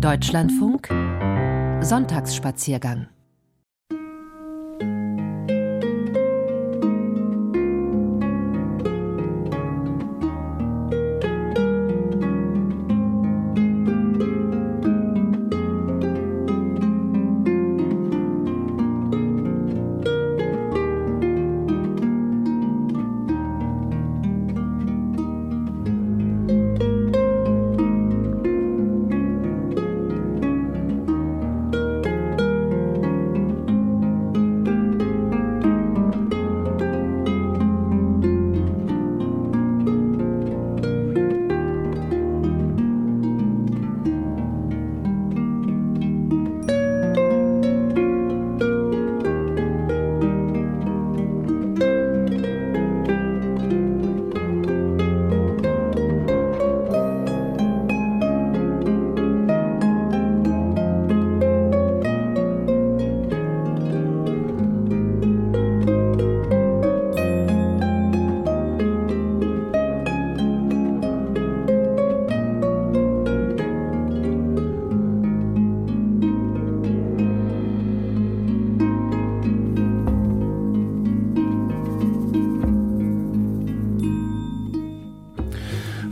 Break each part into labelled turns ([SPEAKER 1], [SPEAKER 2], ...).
[SPEAKER 1] Deutschlandfunk. Sonntagsspaziergang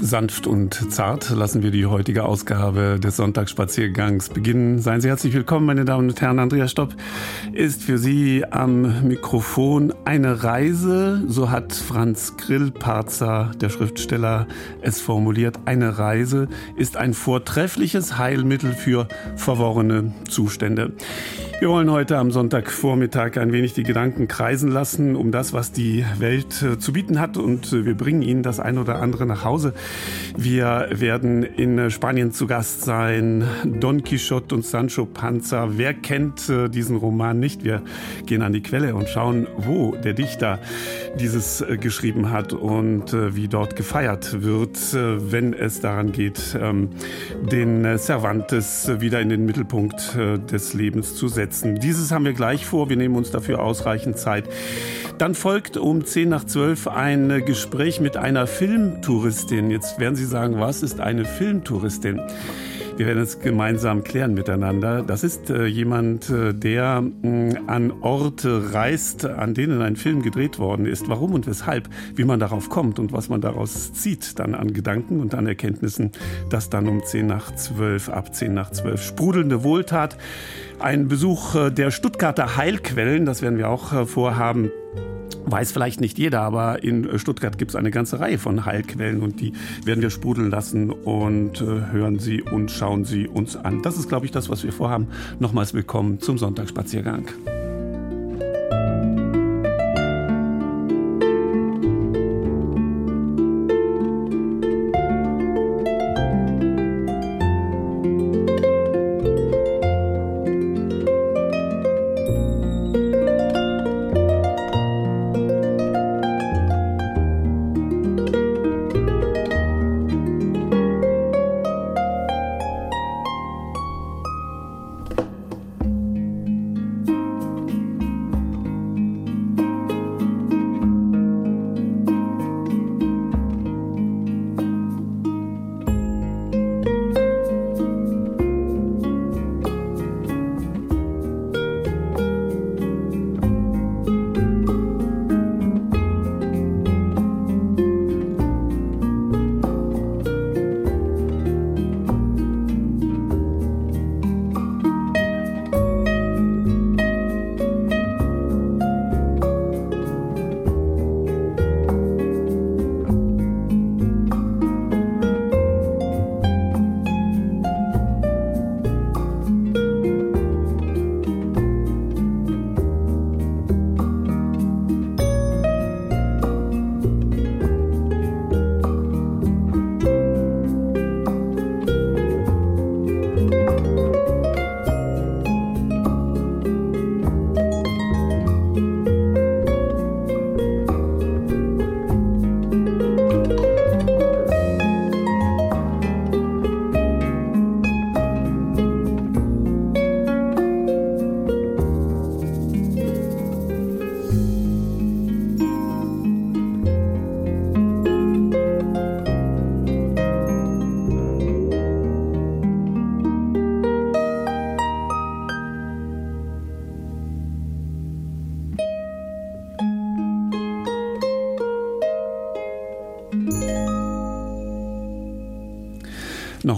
[SPEAKER 2] sanft und zart lassen wir die heutige Ausgabe des Sonntagsspaziergangs beginnen. Seien Sie herzlich willkommen, meine Damen und Herren. Andreas Stopp ist für Sie am Mikrofon eine Reise, so hat Franz Grillparzer, der Schriftsteller, es formuliert. Eine Reise ist ein vortreffliches Heilmittel für verworrene Zustände. Wir wollen heute am Sonntagvormittag ein wenig die Gedanken kreisen lassen um das, was die Welt äh, zu bieten hat und äh, wir bringen Ihnen das ein oder andere nach Hause. Wir werden in Spanien zu Gast sein. Don Quixote und Sancho Panza. Wer kennt äh, diesen Roman nicht? Wir gehen an die Quelle und schauen, wo der Dichter dieses geschrieben hat und wie dort gefeiert wird, wenn es daran geht, ähm, den Cervantes wieder in den Mittelpunkt des Lebens zu setzen. Dieses haben wir gleich vor. Wir nehmen uns dafür ausreichend Zeit. Dann folgt um 10 nach 12 ein Gespräch mit einer Filmtouristin. Jetzt werden Sie sagen, was ist eine Filmtouristin? Wir werden es gemeinsam klären miteinander. Das ist äh, jemand, äh, der mh, mm, an Orte reist, an denen ein Film gedreht worden ist. Warum und weshalb, wie man darauf kommt und was man daraus zieht, dann an Gedanken und an Erkenntnissen. Das dann um 10 nach 12, ab 10 nach 12. Sprudelnde Wohltat. Ein Besuch äh, der Stuttgarter Heilquellen, das werden wir auch äh, vorhaben. Weiß vielleicht nicht jeder, aber in Stuttgart gibt es eine ganze Reihe von Heilquellen und die werden wir sprudeln lassen und äh, hören Sie und schauen Sie uns an. Das ist, glaube ich, das, was wir vorhaben. Nochmals willkommen zum Sonntagsspaziergang.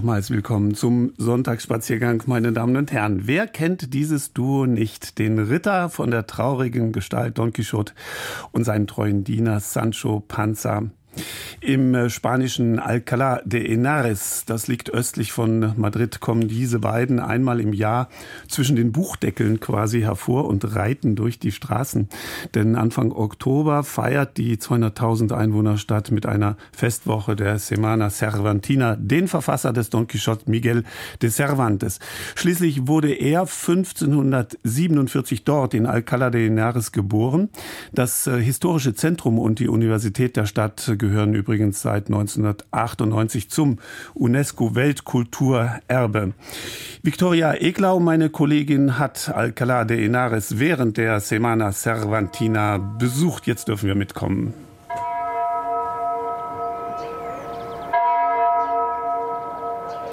[SPEAKER 2] Nochmals willkommen zum Sonntagsspaziergang, meine Damen und Herren. Wer kennt dieses Duo nicht? Den Ritter von der traurigen Gestalt Don Quixote und seinen treuen Diener Sancho Panza. Im äh, spanischen Alcalá de Henares, das liegt östlich von Madrid, kommen diese beiden einmal im Jahr zwischen den Buchdeckeln quasi hervor und reiten durch die Straßen. Denn Anfang Oktober feiert die 200.000 Einwohnerstadt mit einer Festwoche der Semana Cervantina den Verfasser des Don Quixote Miguel de Cervantes. Schließlich wurde er 1547 dort in Alcalá de Henares geboren. Das äh, historische Zentrum und die Universität der Stadt gehören übrigens seit 1998 zum UNESCO-Weltkulturerbe. Victoria Eglau, meine Kollegin, hat Alcalá de Henares während der Semana Cervantina besucht. Jetzt dürfen wir mitkommen.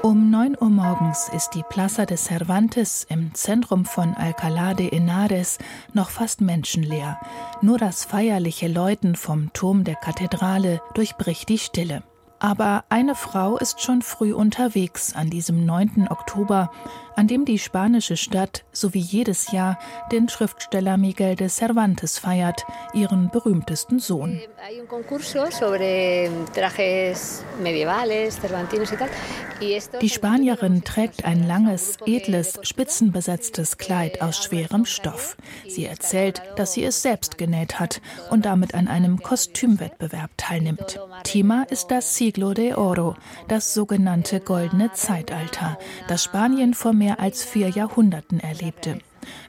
[SPEAKER 1] Um 9 Uhr morgens ist die Plaza de Cervantes im Zentrum von Alcalá de Henares noch fast menschenleer. Nur das feierliche Läuten vom Turm der Kathedrale durchbricht die Stille. Aber eine Frau ist schon früh unterwegs an diesem 9. Oktober, an dem die spanische Stadt, so wie jedes Jahr, den Schriftsteller Miguel de Cervantes feiert, ihren berühmtesten Sohn. Die Spanierin trägt ein langes, edles, spitzenbesetztes Kleid aus schwerem Stoff. Sie erzählt, dass sie es selbst genäht hat und damit an einem Kostümwettbewerb teilnimmt. Thema ist das Siglo de Oro, das sogenannte goldene Zeitalter, das Spanien vor mehr als vier Jahrhunderten erlebte.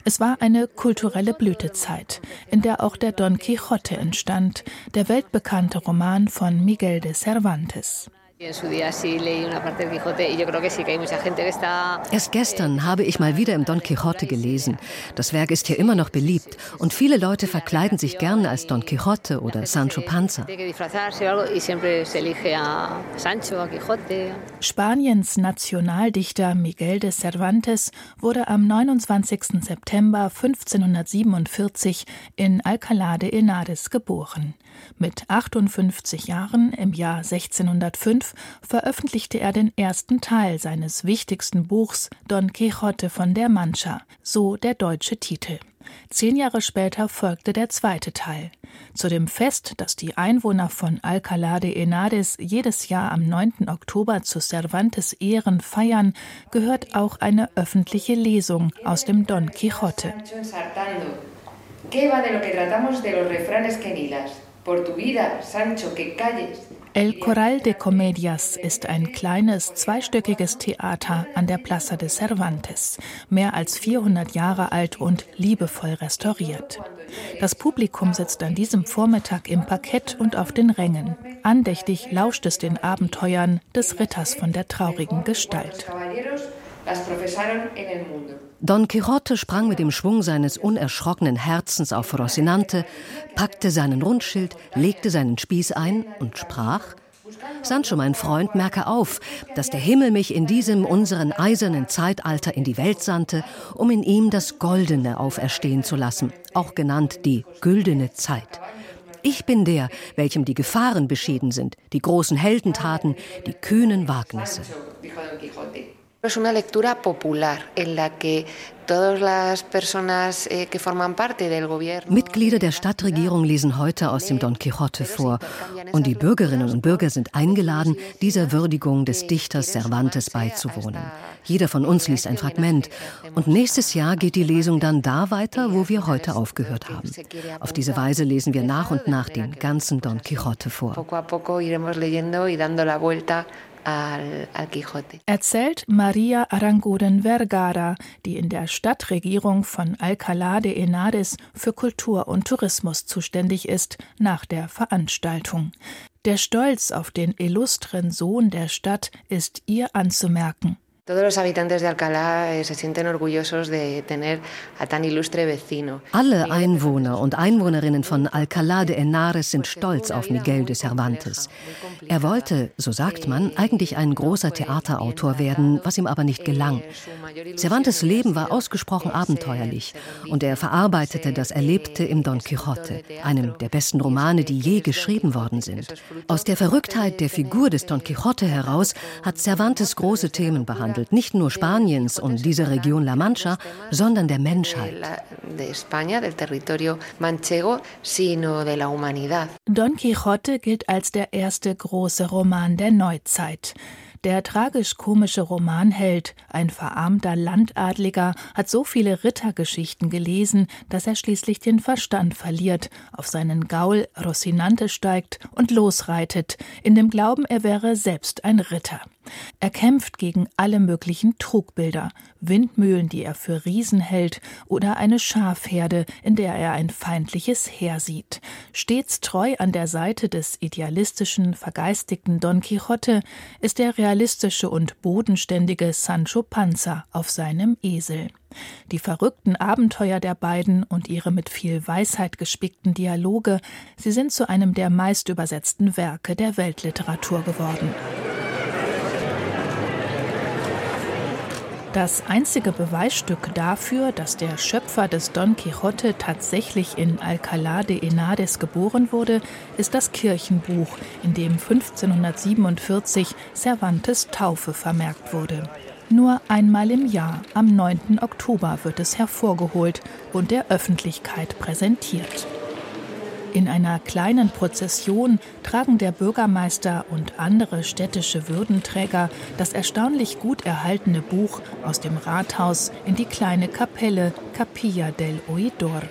[SPEAKER 1] Es war eine kulturelle Blütezeit, in der auch der Don Quixote entstand, der weltbekannte Roman von Miguel de Cervantes.
[SPEAKER 3] Erst gestern habe ich mal wieder im Don Quixote gelesen. Das Werk ist hier immer noch beliebt und viele Leute verkleiden sich gerne als Don Quixote oder Sancho Panza.
[SPEAKER 1] Spaniens Nationaldichter Miguel de Cervantes wurde am 29. September 1547 in Alcalá de Henares geboren. Mit 58 Jahren im Jahr 1605 veröffentlichte er den ersten Teil seines wichtigsten Buchs Don Quixote von der Mancha, so der deutsche Titel. Zehn Jahre später folgte der zweite Teil. Zu dem Fest, das die Einwohner von Alcalá de Henares jedes Jahr am 9. Oktober zu Cervantes Ehren feiern, gehört auch eine öffentliche Lesung aus dem Don Quixote. ¿Qué va de lo que tratamos de los refranes que. El Corral de Comedias ist ein kleines, zweistöckiges Theater an der Plaza de Cervantes, mehr als 400 Jahre alt und liebevoll restauriert. Das Publikum sitzt an diesem Vormittag im Parkett und auf den Rängen. Andächtig lauscht es den Abenteuern des Ritters von der traurigen Gestalt.
[SPEAKER 3] Don Quixote sprang mit dem Schwung seines unerschrockenen Herzens auf Rocinante, packte seinen Rundschild, legte seinen Spieß ein und sprach: Sancho, mein Freund, merke auf, dass der Himmel mich in diesem unseren eisernen Zeitalter in die Welt sandte, um in ihm das Goldene auferstehen zu lassen, auch genannt die güldene Zeit. Ich bin der, welchem die Gefahren beschieden sind, die großen Heldentaten, die kühnen Wagnisse.
[SPEAKER 4] Es una lectura popular en la que eh,
[SPEAKER 3] Mitglieder der Stadtregierung lesen heute aus dem Don Quixote vor. und die Bürgerinnen und Bürger sind eingeladen, dieser Würdigung des Dichters Cervantes beizuwohnen. Jeder von uns liest ein Fragment. und nächstes Jahr geht die Lesung dann da weiter, wo wir heute aufgehört haben. Auf diese Weise lesen wir nach und nach den ganzen Don Quixote vor
[SPEAKER 1] Erzählt Maria Aranguren Vergara, die in der Stadtregierung von Alcalá de Henares für Kultur und Tourismus zuständig ist, nach der Veranstaltung. Der Stolz auf den illustren Sohn der Stadt ist ihr anzumerken.
[SPEAKER 4] Eh.
[SPEAKER 3] Alle Einwohner und Einwohnerinnen von Alcalá de Henares sind stolz auf Miguel de Cervantes. Er wollte, so sagt man, eigentlich ein großer Theaterautor werden, was ihm aber nicht gelang. Cervantes Leben war ausgesprochen abenteuerlich und er verarbeitete das Erlebte im Don Quixote, einem der besten Romane, die je geschrieben worden sind. Aus der Verrücktheit der Figur des Don Quixote heraus hat Cervantes große Themen behandelt behandelt, nicht nur Spaniens und dieser Region La Mancha, sondern der Menschheit.
[SPEAKER 1] Don Quixote gilt als der erste große Roman der Neuzeit. Der tragisch-komische Romanheld, ein verarmter Landadliger, hat so viele Rittergeschichten gelesen, dass er schließlich den Verstand verliert, auf seinen Gaul Rocinante steigt und losreitet, in dem Glauben, er wäre selbst ein Ritter. Er kämpft gegen alle möglichen Trugbilder, Windmühlen, die er für Riesen hält, oder eine Schafherde, in der er ein feindliches Heer sieht. Stets treu an der Seite des idealistischen, vergeistigten Don Quixote ist der realistische und bodenständige Sancho Panza auf seinem Esel. Die verrückten Abenteuer der beiden und ihre mit viel Weisheit gespickten Dialoge, sie sind zu einem der meistübersetzten Werke der Weltliteratur geworden. Das einzige Beweisstück dafür, dass der Schöpfer des Don Quixote tatsächlich in Alcalá de Henares geboren wurde, ist das Kirchenbuch, in dem 1547 Cervantes Taufe vermerkt wurde. Nur einmal im Jahr, am 9. Oktober, wird es hervorgeholt und der Öffentlichkeit präsentiert. In einer kleinen Prozession tragen der Bürgermeister und andere städtische Würdenträger das erstaunlich gut erhaltene Buch aus dem Rathaus in die kleine Kapelle Capilla del Oidor.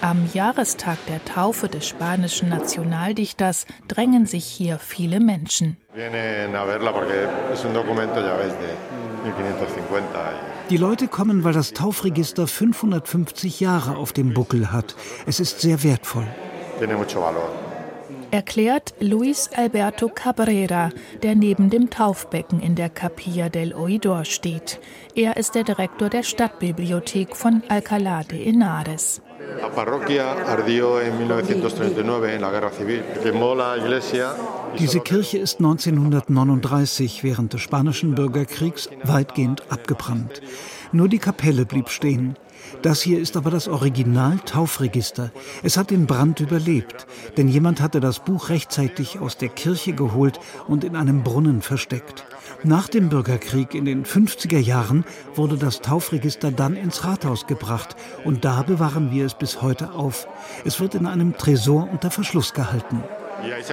[SPEAKER 1] Am Jahrestag der Taufe des spanischen Nationaldichters drängen sich hier viele Menschen.
[SPEAKER 5] Die Leute kommen, weil das Taufregister 550 Jahre auf dem Buckel hat. Es ist sehr wertvoll tiene mucho valor.
[SPEAKER 1] Erklärt Luis Alberto Cabrera, der neben dem Taufbecken in der Capilla del Oidor steht. Er ist der Direktor der Stadtbibliothek von Alcalá de Henares.
[SPEAKER 5] Diese Kirche ist 1939 während des spanischen Bürgerkriegs weitgehend abgebrannt. Nur die Kapelle blieb stehen. Das hier ist aber das Original-Taufregister. Es hat den Brand überlebt, denn jemand hatte das Buch rechtzeitig aus der Kirche geholt und in einem Brunnen versteckt. Nach dem Bürgerkrieg in den 50er Jahren wurde das Taufregister dann ins Rathaus gebracht und da bewahren wir es bis heute auf. Es wird in einem Tresor unter Verschluss gehalten. Y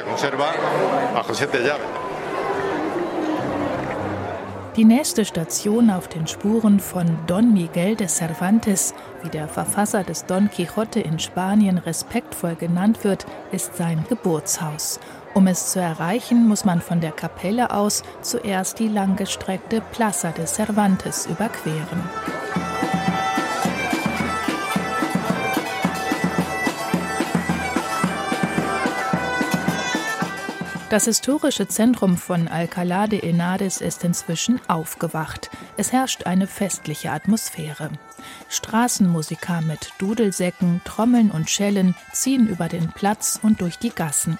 [SPEAKER 1] Die nächste Station auf den Spuren von Don Miguel de Cervantes, wie der Verfasser des Don Quixote in Spanien respektvoll genannt wird, ist sein Geburtshaus. Um es zu erreichen, muss man von der Kapelle aus zuerst die langgestreckte Plaza de Cervantes überqueren. Das historische Zentrum von Alcalá de Henares ist inzwischen aufgewacht. Es herrscht eine festliche Atmosphäre. Straßenmusiker mit Dudelsäcken, Trommeln und Schellen ziehen über den Platz und durch die Gassen.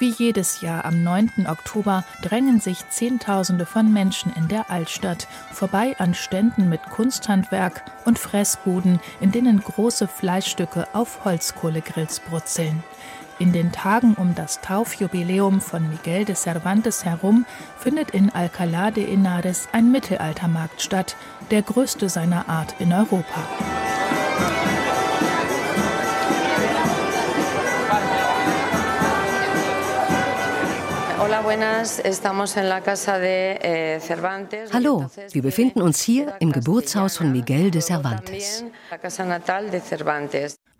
[SPEAKER 1] Wie jedes Jahr am 9. Oktober drängen sich Zehntausende von Menschen in der Altstadt, vorbei an Ständen mit Kunsthandwerk und Fressbuden, in denen große Fleischstücke auf Holzkohlegrills brutzeln. In den Tagen um das Taufjubiläum von Miguel de Cervantes herum findet in Alcalá de Henares ein Mittelaltermarkt statt, der größte seiner Art in Europa.
[SPEAKER 3] Eh, Hallo, wir befinden uns hier im Geburtshaus von Miguel de Cervantes.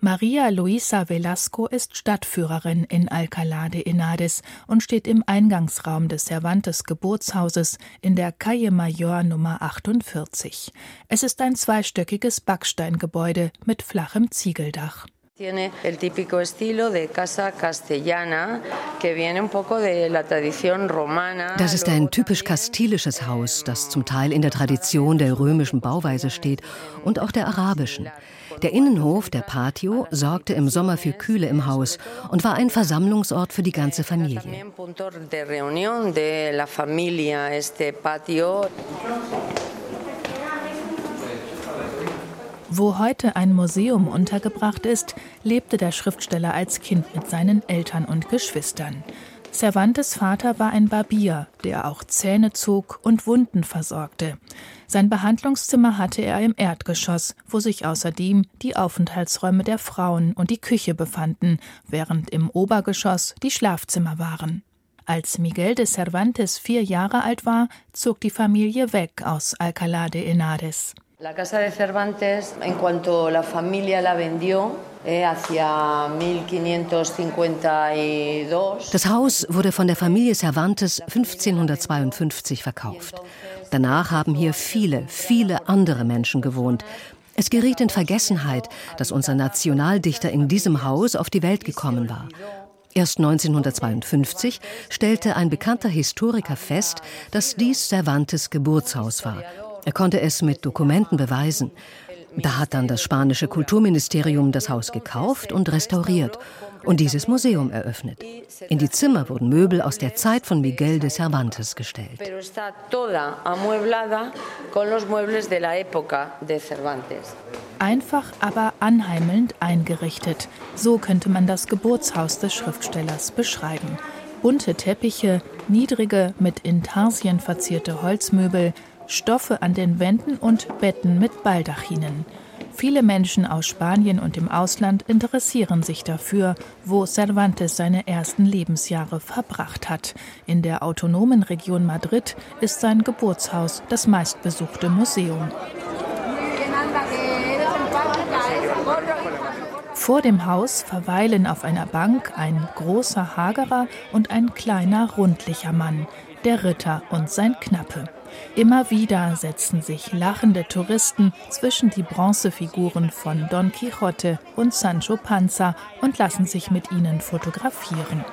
[SPEAKER 1] Maria Luisa Velasco ist Stadtführerin in Alcalá de Henares und steht im Eingangsraum des Cervantes Geburtshauses in der Calle Mayor Nummer 48. Es ist ein zweistöckiges Backsteingebäude mit flachem Ziegeldach.
[SPEAKER 6] Tiene el típico estilo de casa castellana, que viene un poco de la tradición romana.
[SPEAKER 3] Das ist ein typisch kastilisches Haus, das zum Teil in der Tradition der römischen Bauweise steht und auch der arabischen. Der Innenhof, der Patio, sorgte im Sommer für Kühle im Haus und war ein Versammlungsort für die ganze Familie.
[SPEAKER 1] Wo heute ein Museum untergebracht ist, lebte der Schriftsteller als Kind mit seinen Eltern und Geschwistern. Cervantes Vater war ein Barbier, der auch Zähne zog und Wunden versorgte. Sein Behandlungszimmer hatte er im Erdgeschoss, wo sich außerdem die Aufenthaltsräume der Frauen und die Küche befanden, während im Obergeschoss die Schlafzimmer waren. Als Miguel de Cervantes vier Jahre alt war, zog die Familie weg aus Alcalá de Henares.
[SPEAKER 6] La casa de Cervantes, en cuanto la familia la vendió, eh,
[SPEAKER 3] das Haus wurde von der Familie Cervantes 1552 verkauft. Danach haben hier viele, viele andere Menschen gewohnt. Es geriet in Vergessenheit, dass unser Nationaldichter in diesem Haus auf die Welt gekommen war. Erst 1952 stellte ein bekannter Historiker fest, dass dies Cervantes Geburtshaus war er konnte es mit Dokumenten beweisen. Da hat dann das spanische Kulturministerium das Haus gekauft und restauriert und dieses Museum eröffnet. In die Zimmer wurden Möbel aus der Zeit von Miguel de Cervantes gestellt.
[SPEAKER 1] Einfach, aber anheimelnd eingerichtet. So könnte man das Geburtshaus des Schriftstellers beschreiben. Bunte Teppiche, niedrige, mit Intarsien verzierte Holzmöbel, Stoffe an den Wänden und Betten mit Baldachinen. Viele Menschen aus Spanien und dem Ausland interessieren sich dafür, wo Cervantes seine ersten Lebensjahre verbracht hat. In der autonomen Region Madrid ist sein Geburtshaus das meistbesuchte Museum. Vor dem Haus verweilen auf einer Bank ein großer Hagerer und ein kleiner rundlicher Mann, der Ritter und sein Knappe. Immer wieder setzen sich lachende Touristen zwischen die Bronzefiguren von Don Quixote und Sancho Panza und lassen sich mit ihnen fotografieren.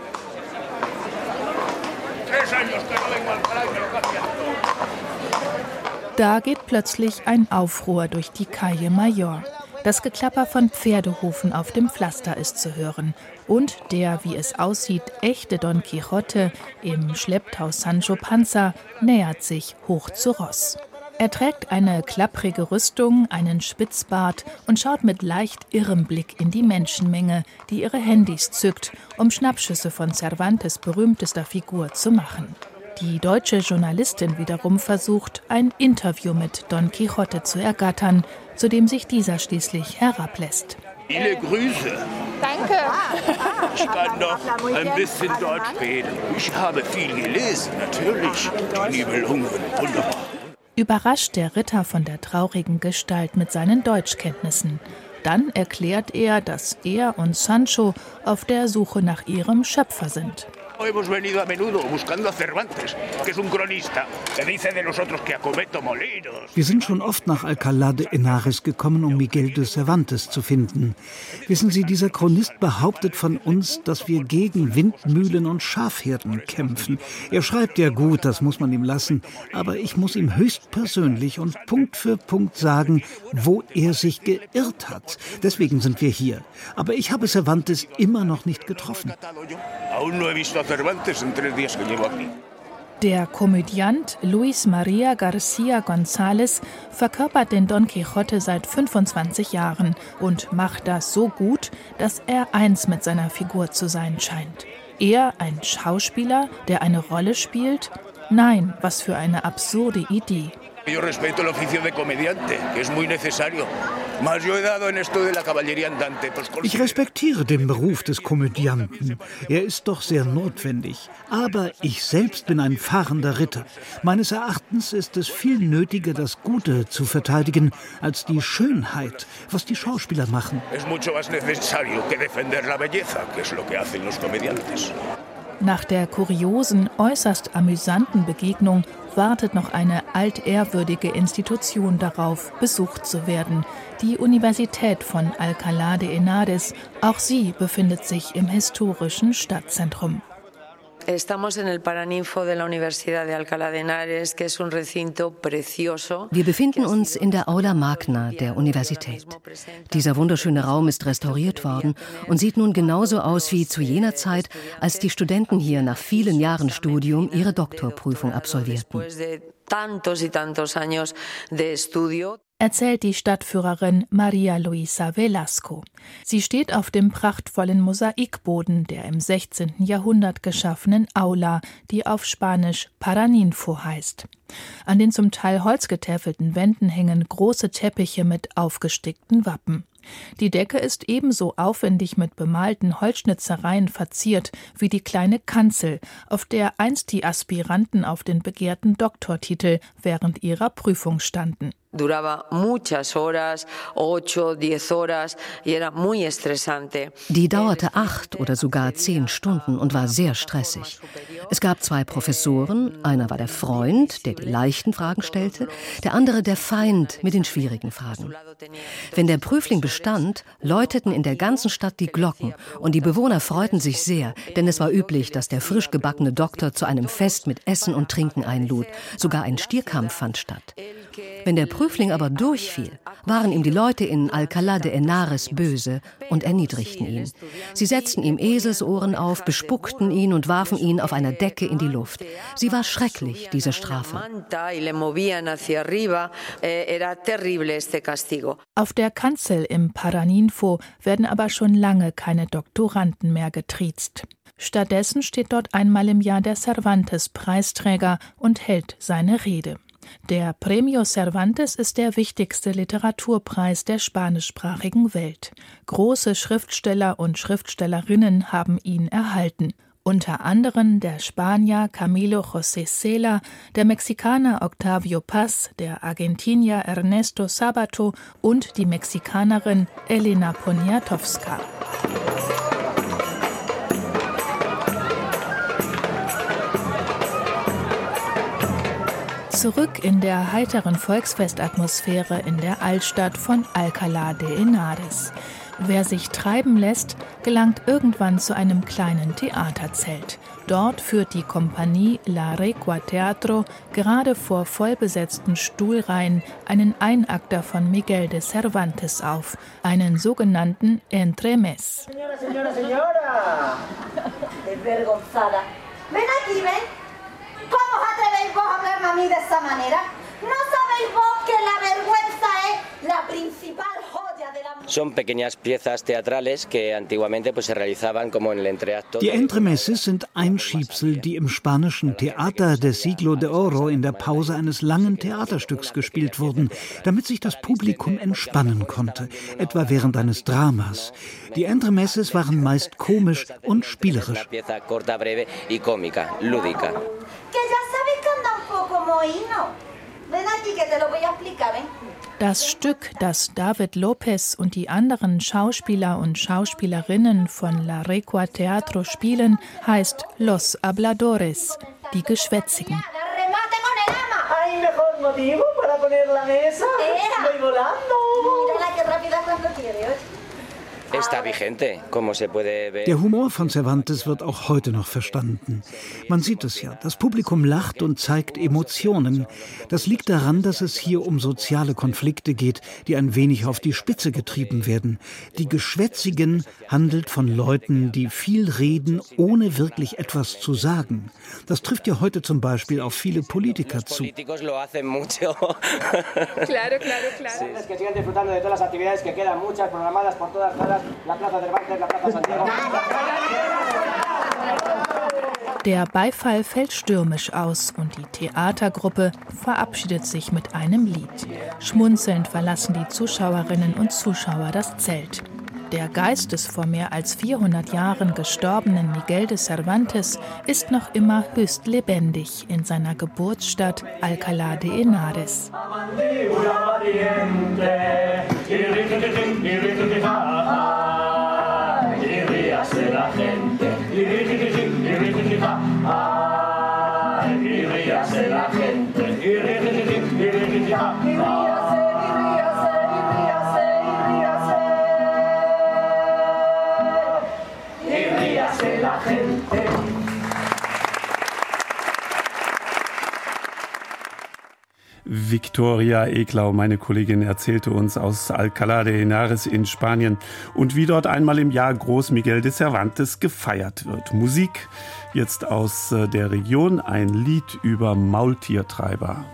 [SPEAKER 1] Da geht plötzlich ein Aufruhr durch die Calle Mayor. Das Geklapper von Pferdehufen auf dem Pflaster ist zu hören. Und der, wie es aussieht, echte Don Quixote im Schlepptau Sancho Panza nähert sich hoch zu Ross. Er trägt eine klapprige Rüstung, einen Spitzbart und schaut mit leicht irrem Blick in die Menschenmenge, die ihre Handys zückt, um Schnappschüsse von Cervantes berühmtester Figur zu machen. Die deutsche Journalistin wiederum versucht, ein Interview mit Don Quixote zu ergattern, zu dem sich dieser schließlich herablässt.
[SPEAKER 7] Viele Grüße.
[SPEAKER 8] Danke.
[SPEAKER 7] Ich kann doch ein bisschen Deutsch reden. Ich habe viel gelesen, natürlich. Die Nibelungen, wunderbar.
[SPEAKER 1] Überrascht der Ritter von der traurigen Gestalt mit seinen Deutschkenntnissen. Dann erklärt er, dass er und Sancho auf der Suche nach ihrem Schöpfer sind.
[SPEAKER 7] Hemos venido a menudo buscando a Cervantes, que es un cronista, que dice de nosotros que acometo molinos.
[SPEAKER 5] Wir sind schon oft nach Alcalá de Henares gekommen, um Miguel de Cervantes zu finden. Wissen Sie, dieser Chronist behauptet von uns, dass wir gegen Windmühlen und Schafherden kämpfen. Er schreibt ja gut, das muss man ihm lassen, aber ich muss ihm höchstpersönlich und Punkt für Punkt sagen, wo er sich geirrt hat. Deswegen sind wir hier. Aber ich habe Cervantes immer noch nicht getroffen.
[SPEAKER 7] Aún no he visto Cervantes en tres días que llevo aquí.
[SPEAKER 1] Der Komödiant Luis Maria Garcia González verkörpert den Don Quixote seit 25 Jahren und macht das so gut, dass er eins mit seiner Figur zu sein scheint. Er ein Schauspieler, der eine Rolle spielt? Nein, was für eine absurde Idee.
[SPEAKER 7] Yo respeto el oficio de comediante, que es muy necesario. Mas yo he dado en esto de la caballería andante. Pues
[SPEAKER 5] ich respektiere den Beruf des Komödianten. Er ist doch sehr notwendig. Aber ich selbst bin ein fahrender Ritter. Meines Erachtens ist es viel nötiger, das Gute zu verteidigen, als die Schönheit, was die Schauspieler machen.
[SPEAKER 7] Es mucho más necesario que defender la belleza, que es lo que hacen los comediantes.
[SPEAKER 1] Nach der kuriosen, äußerst amüsanten Begegnung wartet noch eine altehrwürdige Institution darauf, besucht zu werden, die Universität von Alcalá de Henares. Auch sie befindet sich im historischen Stadtzentrum.
[SPEAKER 6] Estamos en el Paraninfo de la Universidad de Alcalá de Henares, que es un recinto precioso.
[SPEAKER 3] Wir befinden uns in der Aula Magna der Universität. Dieser wunderschöne Raum ist restauriert worden und sieht nun genauso aus wie zu jener Zeit, als die Studenten hier nach vielen Jahren Studium ihre Doktorprüfung absolvierten.
[SPEAKER 1] Erzählt die Stadtführerin Maria Luisa Velasco. Sie steht auf dem prachtvollen Mosaikboden der im 16. Jahrhundert geschaffenen Aula, die auf Spanisch Paraninfo heißt. An den zum Teil holzgetäfelten Wänden hängen große Teppiche mit aufgestickten Wappen. Die Decke ist ebenso aufwendig mit bemalten Holzschnitzereien verziert wie die kleine Kanzel, auf der einst die Aspiranten auf den begehrten Doktortitel während ihrer Prüfung standen
[SPEAKER 6] duraba muchas horas, ocho, diez horas y era muy estresante.
[SPEAKER 3] Die dauerte acht oder sogar zehn Stunden und war sehr stressig. Es gab zwei Professoren, einer war der Freund, der die leichten Fragen stellte, der andere der Feind mit den schwierigen Fragen. Wenn der Prüfling bestand, läuteten in der ganzen Stadt die Glocken und die Bewohner freuten sich sehr, denn es war üblich, dass der frisch gebackene Doktor zu einem Fest mit Essen und Trinken einlud. Sogar ein Stierkampf fand statt. Wenn der Prüfling aber durchfiel, waren ihm die Leute in Alcalá de Henares böse und erniedrigten ihn. Sie setzten ihm Eselsohren auf, bespuckten ihn und warfen ihn auf einer Decke in die Luft. Sie war schrecklich, diese Strafe.
[SPEAKER 1] Auf der Kanzel im Paraninfo werden aber schon lange keine Doktoranden mehr getriezt. Stattdessen steht dort einmal im Jahr der Cervantes-Preisträger und hält seine Rede. Der Premio Cervantes ist der wichtigste Literaturpreis der spanischsprachigen Welt. Große Schriftsteller und Schriftstellerinnen haben ihn erhalten. Unter anderem der Spanier Camilo José Cela, der Mexikaner Octavio Paz, der Argentinier Ernesto Sabato und die Mexikanerin Elena Poniatowska. Zurück in der heiteren Volksfestatmosphäre in der Altstadt von Alcalá de Henares. Wer sich treiben lässt, gelangt irgendwann zu einem kleinen Theaterzelt. Dort führt die Kompanie La Requa Teatro gerade vor vollbesetzten Stuhlreihen einen Einakter von Miguel de Cervantes auf, einen sogenannten Entremés. Señora, señora, señora. Ven aquí, ven. ¿Cómo os atrevéis vos a hablarme a mí de esa manera? ¿No sabéis vos que la vergüenza es la principal joya de la
[SPEAKER 8] Son pequeñas piezas teatrales que antiguamente pues, se realizaban como en el entreacto.
[SPEAKER 5] Die Entremeses sind Einschiebsel, die im spanischen Theater des Siglo de Oro in der Pause eines langen Theaterstücks gespielt wurden, damit sich das Publikum entspannen konnte, etwa während eines Dramas. Die Entremeses waren meist komisch und spielerisch.
[SPEAKER 1] Das Stück, das David Lopez und die anderen Schauspieler und Schauspielerinnen von La Requa Teatro spielen, heißt Los Habladores, die Geschwätzigen. motivo para poner la mesa. Voy volando.
[SPEAKER 5] Der Humor von Cervantes wird auch heute noch verstanden. Man sieht es ja, das Publikum lacht und zeigt Emotionen. Das liegt daran, dass es hier um soziale Konflikte geht, die ein wenig auf die Spitze getrieben werden. Die Geschwätzigen handelt von Leuten, die viel reden, ohne wirklich etwas zu sagen. Das trifft ja heute zum Beispiel auf viele Politiker zu. claro, claro,
[SPEAKER 1] claro. Der Beifall fällt stürmisch aus und die Theatergruppe verabschiedet sich mit einem Lied. Schmunzelnd verlassen die Zuschauerinnen und Zuschauer das Zelt. Der Geist des vor mehr als 400 Jahren gestorbenen Miguel de Cervantes ist noch immer höchst lebendig in seiner Geburtsstadt Alcalá de Henares. Ay,
[SPEAKER 9] Victoria Eklau, meine Kollegin, erzählte uns aus Alcalá de Henares in Spanien und wie dort einmal im Jahr Groß Miguel de Cervantes gefeiert wird. Musik jetzt aus äh, der Region, ein Lied über Maultiertreiber.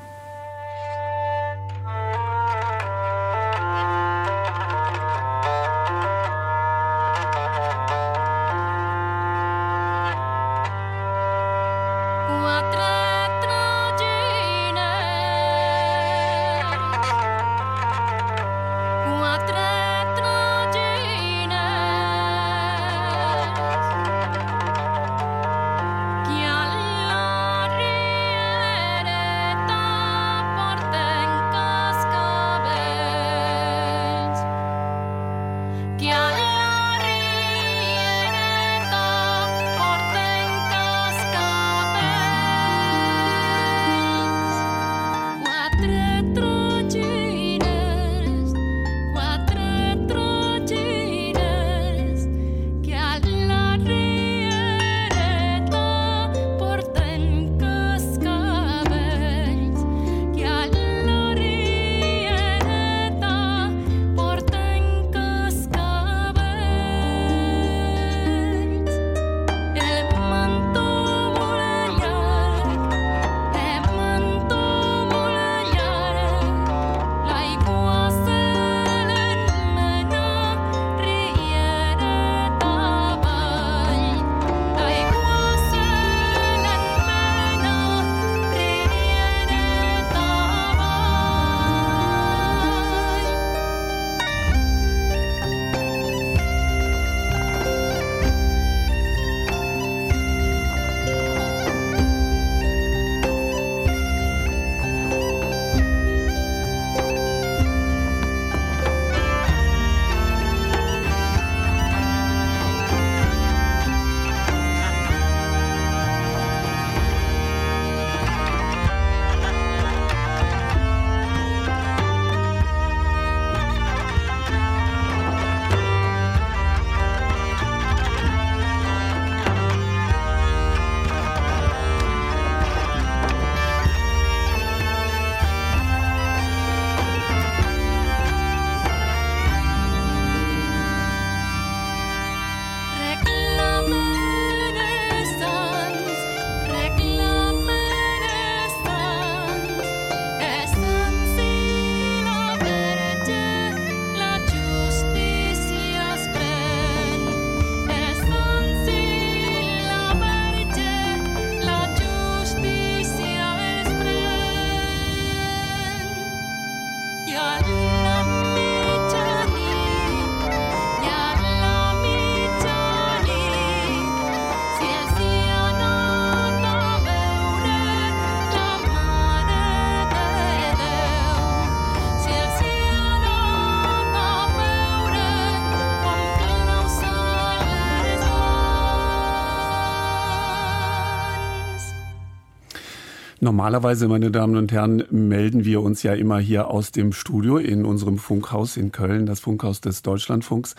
[SPEAKER 9] Normalerweise, meine Damen und Herren, melden wir uns ja immer hier aus dem Studio in unserem Funkhaus in Köln, das Funkhaus des Deutschlandfunks.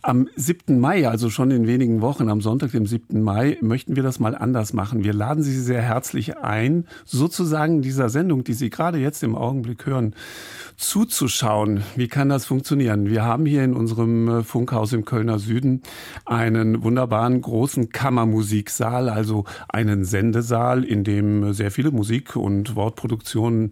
[SPEAKER 9] Am 7. Mai, also schon in wenigen Wochen, am Sonntag, dem 7. Mai, möchten wir das mal anders machen. Wir laden Sie sehr herzlich ein, sozusagen dieser Sendung, die Sie gerade jetzt im Augenblick hören, zuzuschauen. Wie kann das funktionieren? Wir haben hier in unserem äh, Funkhaus im Kölner Süden einen wunderbaren großen Kammermusiksaal, also einen Sendesaal, in dem sehr viele Musik- und Wortproduktionen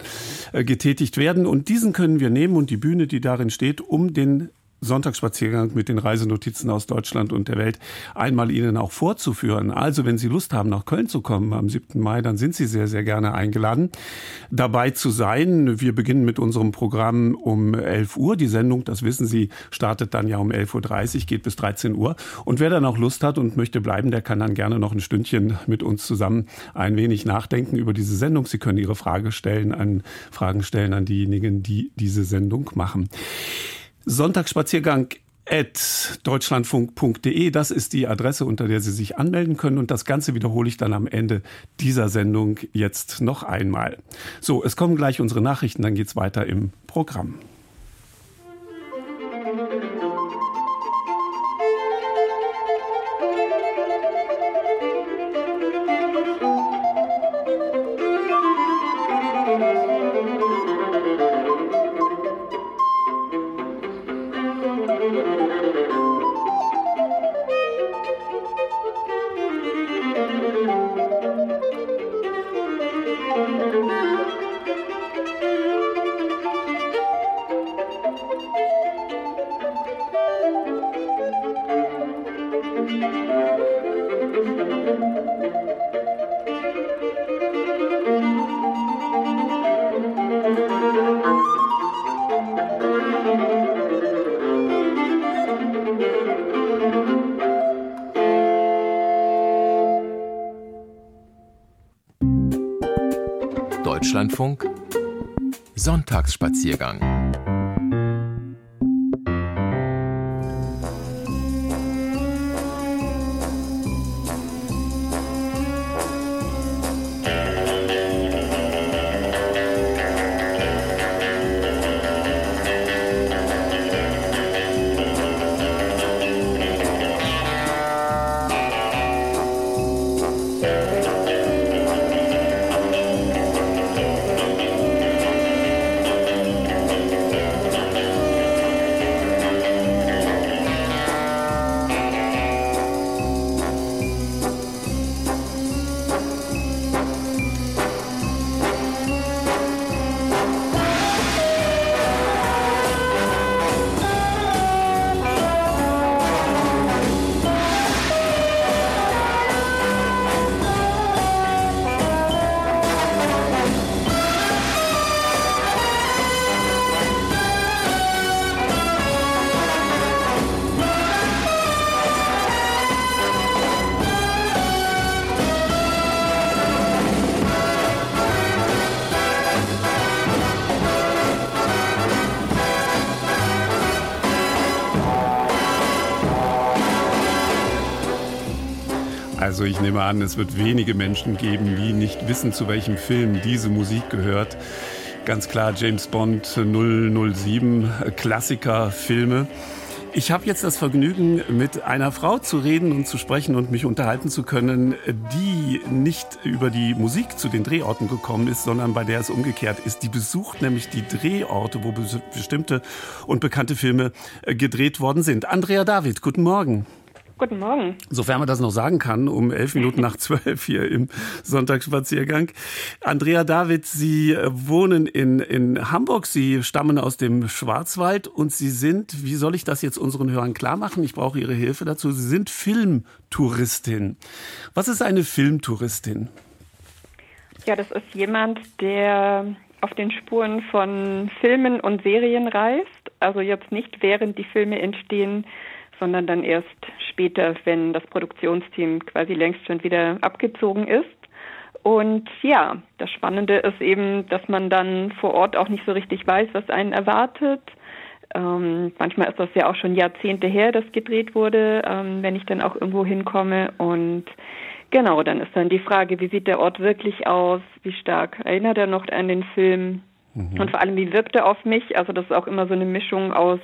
[SPEAKER 9] äh, getätigt werden. Und diesen können wir nehmen und die Bühne, die darin steht, um den Sonntagsspaziergang mit den Reisenotizen aus Deutschland und der Welt einmal Ihnen auch vorzuführen. Also wenn Sie Lust haben, nach Köln zu kommen am 7. Mai, dann sind Sie sehr, sehr gerne eingeladen, dabei zu sein. Wir beginnen mit unserem Programm um 11 Uhr. Die Sendung, das wissen Sie, startet dann ja um 11.30 Uhr, geht bis 13 Uhr. Und wer dann auch Lust hat und möchte bleiben, der kann dann gerne noch ein Stündchen mit uns zusammen ein wenig nachdenken über diese Sendung. Sie können Ihre Frage stellen, an, Fragen stellen an diejenigen, die diese Sendung machen. Sonntagsspaziergang at deutschlandfunk.de. Das ist die Adresse, unter der Sie sich anmelden können. Und das Ganze wiederhole ich dann am Ende dieser Sendung jetzt noch einmal. So, es kommen gleich unsere Nachrichten, dann geht's weiter im Programm.
[SPEAKER 10] Deutschlandfunk Sonntagsspaziergang
[SPEAKER 2] Also ich nehme an, es wird wenige Menschen geben, die nicht wissen, zu welchem Film diese Musik gehört. Ganz klar James Bond 007, Klassikerfilme. Ich habe jetzt das Vergnügen, mit einer Frau zu reden und zu sprechen und mich unterhalten zu können, die nicht über die Musik zu den Drehorten gekommen ist, sondern bei der es umgekehrt ist. Die besucht nämlich die Drehorte, wo bestimmte und bekannte Filme gedreht worden sind. Andrea David, guten Morgen.
[SPEAKER 11] Guten Morgen.
[SPEAKER 2] Sofern man das noch sagen kann, um elf Minuten nach zwölf hier im Sonntagsspaziergang. Andrea David, Sie wohnen in, in Hamburg, Sie stammen aus dem Schwarzwald und Sie sind, wie soll ich das jetzt unseren Hörern klar machen? Ich brauche Ihre Hilfe dazu. Sie sind Filmtouristin. Was ist eine Filmtouristin?
[SPEAKER 11] Ja, das ist jemand, der auf den Spuren von Filmen und Serien reist. Also jetzt nicht während die Filme entstehen, sondern dann erst später, wenn das Produktionsteam quasi längst schon wieder abgezogen ist. Und ja, das Spannende ist eben, dass man dann vor Ort auch nicht so richtig weiß, was einen erwartet. Ähm, manchmal ist das ja auch schon Jahrzehnte her, dass gedreht wurde, ähm, wenn ich dann auch irgendwo hinkomme. Und genau, dann ist dann die Frage, wie sieht der Ort wirklich aus? Wie stark erinnert er noch an den Film? Mhm. Und vor allem, wie wirkt er auf mich? Also das ist auch immer so eine Mischung aus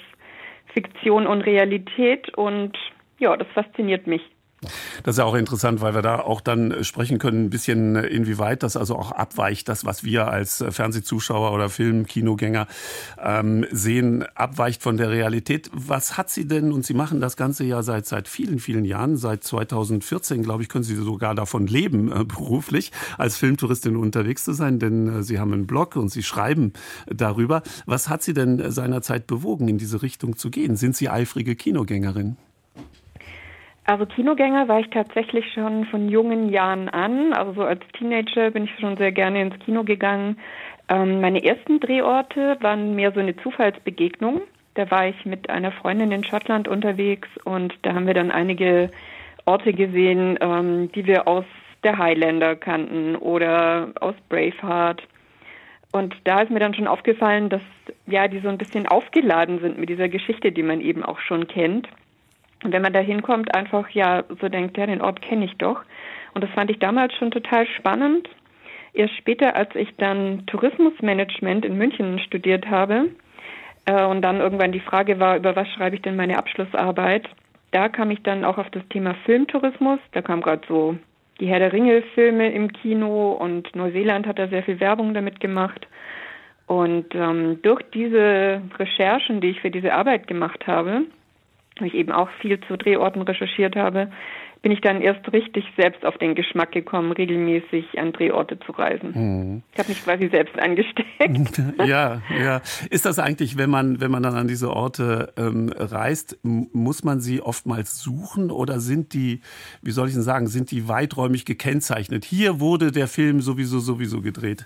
[SPEAKER 11] Fiktion und Realität und ja, das fasziniert mich.
[SPEAKER 2] Das ist ja auch interessant, weil wir da auch dann sprechen können, ein bisschen inwieweit das also auch abweicht, das, was wir als Fernsehzuschauer oder Film-, Kinogänger ähm, sehen, abweicht von der Realität. Was hat sie denn, und Sie machen das Ganze ja seit, seit vielen, vielen Jahren, seit 2014, glaube ich, können Sie sogar davon leben, äh, beruflich als Filmtouristin unterwegs zu sein, denn äh, Sie haben einen Blog und Sie schreiben darüber. Was hat Sie denn seinerzeit bewogen, in diese Richtung zu gehen? Sind Sie eifrige Kinogängerin?
[SPEAKER 11] Also Kinogänger war ich tatsächlich schon von jungen Jahren an. Also so als Teenager bin ich schon sehr gerne ins Kino gegangen. Ähm, meine ersten Drehorte waren mehr so eine Zufallsbegegnung. Da war ich mit einer Freundin in Schottland unterwegs und da haben wir dann einige Orte gesehen, ähm, die wir aus der Highlander kannten oder aus Braveheart. Und da ist mir dann schon aufgefallen, dass ja, die so ein bisschen aufgeladen sind mit dieser Geschichte, die man eben auch schon kennt. Und wenn man da hinkommt, einfach ja so denkt, ja, den Ort kenne ich doch. Und das fand ich damals schon total spannend. Erst später, als ich dann Tourismusmanagement in München studiert habe äh, und dann irgendwann die Frage war, über was schreibe ich denn meine Abschlussarbeit, da kam ich dann auch auf das Thema Filmtourismus. Da kam gerade so die Herr der Ringe-Filme im Kino und Neuseeland hat da sehr viel Werbung damit gemacht. Und ähm, durch diese Recherchen, die ich für diese Arbeit gemacht habe, weil ich eben auch viel zu Drehorten recherchiert habe, bin ich dann erst richtig selbst auf den Geschmack gekommen, regelmäßig an Drehorte zu reisen. Mhm. Ich habe mich quasi selbst angesteckt.
[SPEAKER 2] ja, ja. Ist das eigentlich, wenn man, wenn man dann an diese Orte ähm, reist, muss man sie oftmals suchen oder sind die, wie soll ich denn sagen, sind die weiträumig gekennzeichnet? Hier wurde der Film sowieso sowieso gedreht.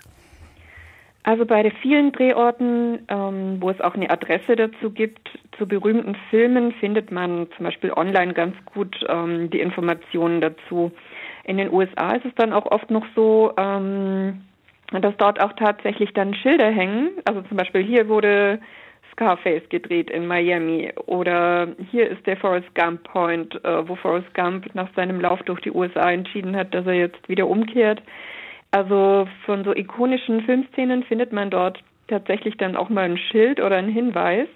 [SPEAKER 11] Also bei den vielen Drehorten, ähm, wo es auch eine Adresse dazu gibt, zu berühmten Filmen findet man zum Beispiel online ganz gut ähm, die Informationen dazu. In den USA ist es dann auch oft noch so, ähm, dass dort auch tatsächlich dann Schilder hängen. Also zum Beispiel hier wurde Scarface gedreht in Miami oder hier ist der Forrest Gump Point, äh, wo Forrest Gump nach seinem Lauf durch die USA entschieden hat, dass er jetzt wieder umkehrt. Also von so ikonischen Filmszenen findet man dort tatsächlich dann auch mal ein Schild oder ein Hinweis.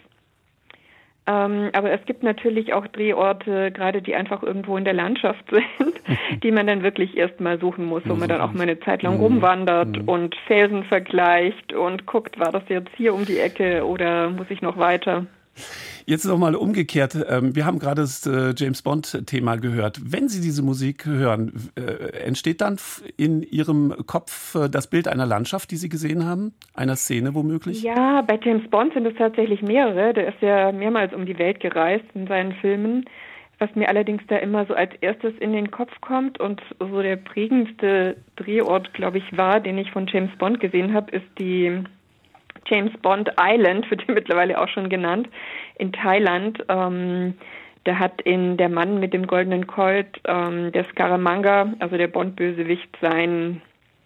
[SPEAKER 11] Ähm, aber es gibt natürlich auch Drehorte, gerade die einfach irgendwo in der Landschaft sind, die man dann wirklich erstmal suchen muss, wo man dann auch mal eine Zeit lang mhm. rumwandert mhm. und Felsen vergleicht und guckt, war das jetzt hier um die Ecke oder muss ich noch weiter?
[SPEAKER 2] Jetzt noch mal umgekehrt. Ähm, wir haben gerade das äh, James Bond-Thema gehört. Wenn Sie diese Musik hören, äh, entsteht dann in Ihrem Kopf äh, das Bild einer Landschaft, die Sie gesehen haben? Einer Szene womöglich?
[SPEAKER 11] Ja, bei James Bond sind es tatsächlich mehrere. Der ist ja mehrmals um die Welt gereist in seinen Filmen. Was mir allerdings da immer so als erstes in den Kopf kommt und so der prägendste Drehort, glaube ich, war, den ich von James Bond gesehen habe, ist die James Bond Island, wird hier mittlerweile auch schon genannt, in Thailand. Ähm, da hat in Der Mann mit dem goldenen Colt ähm, der Scaramanga, also der Bond-Bösewicht, sein,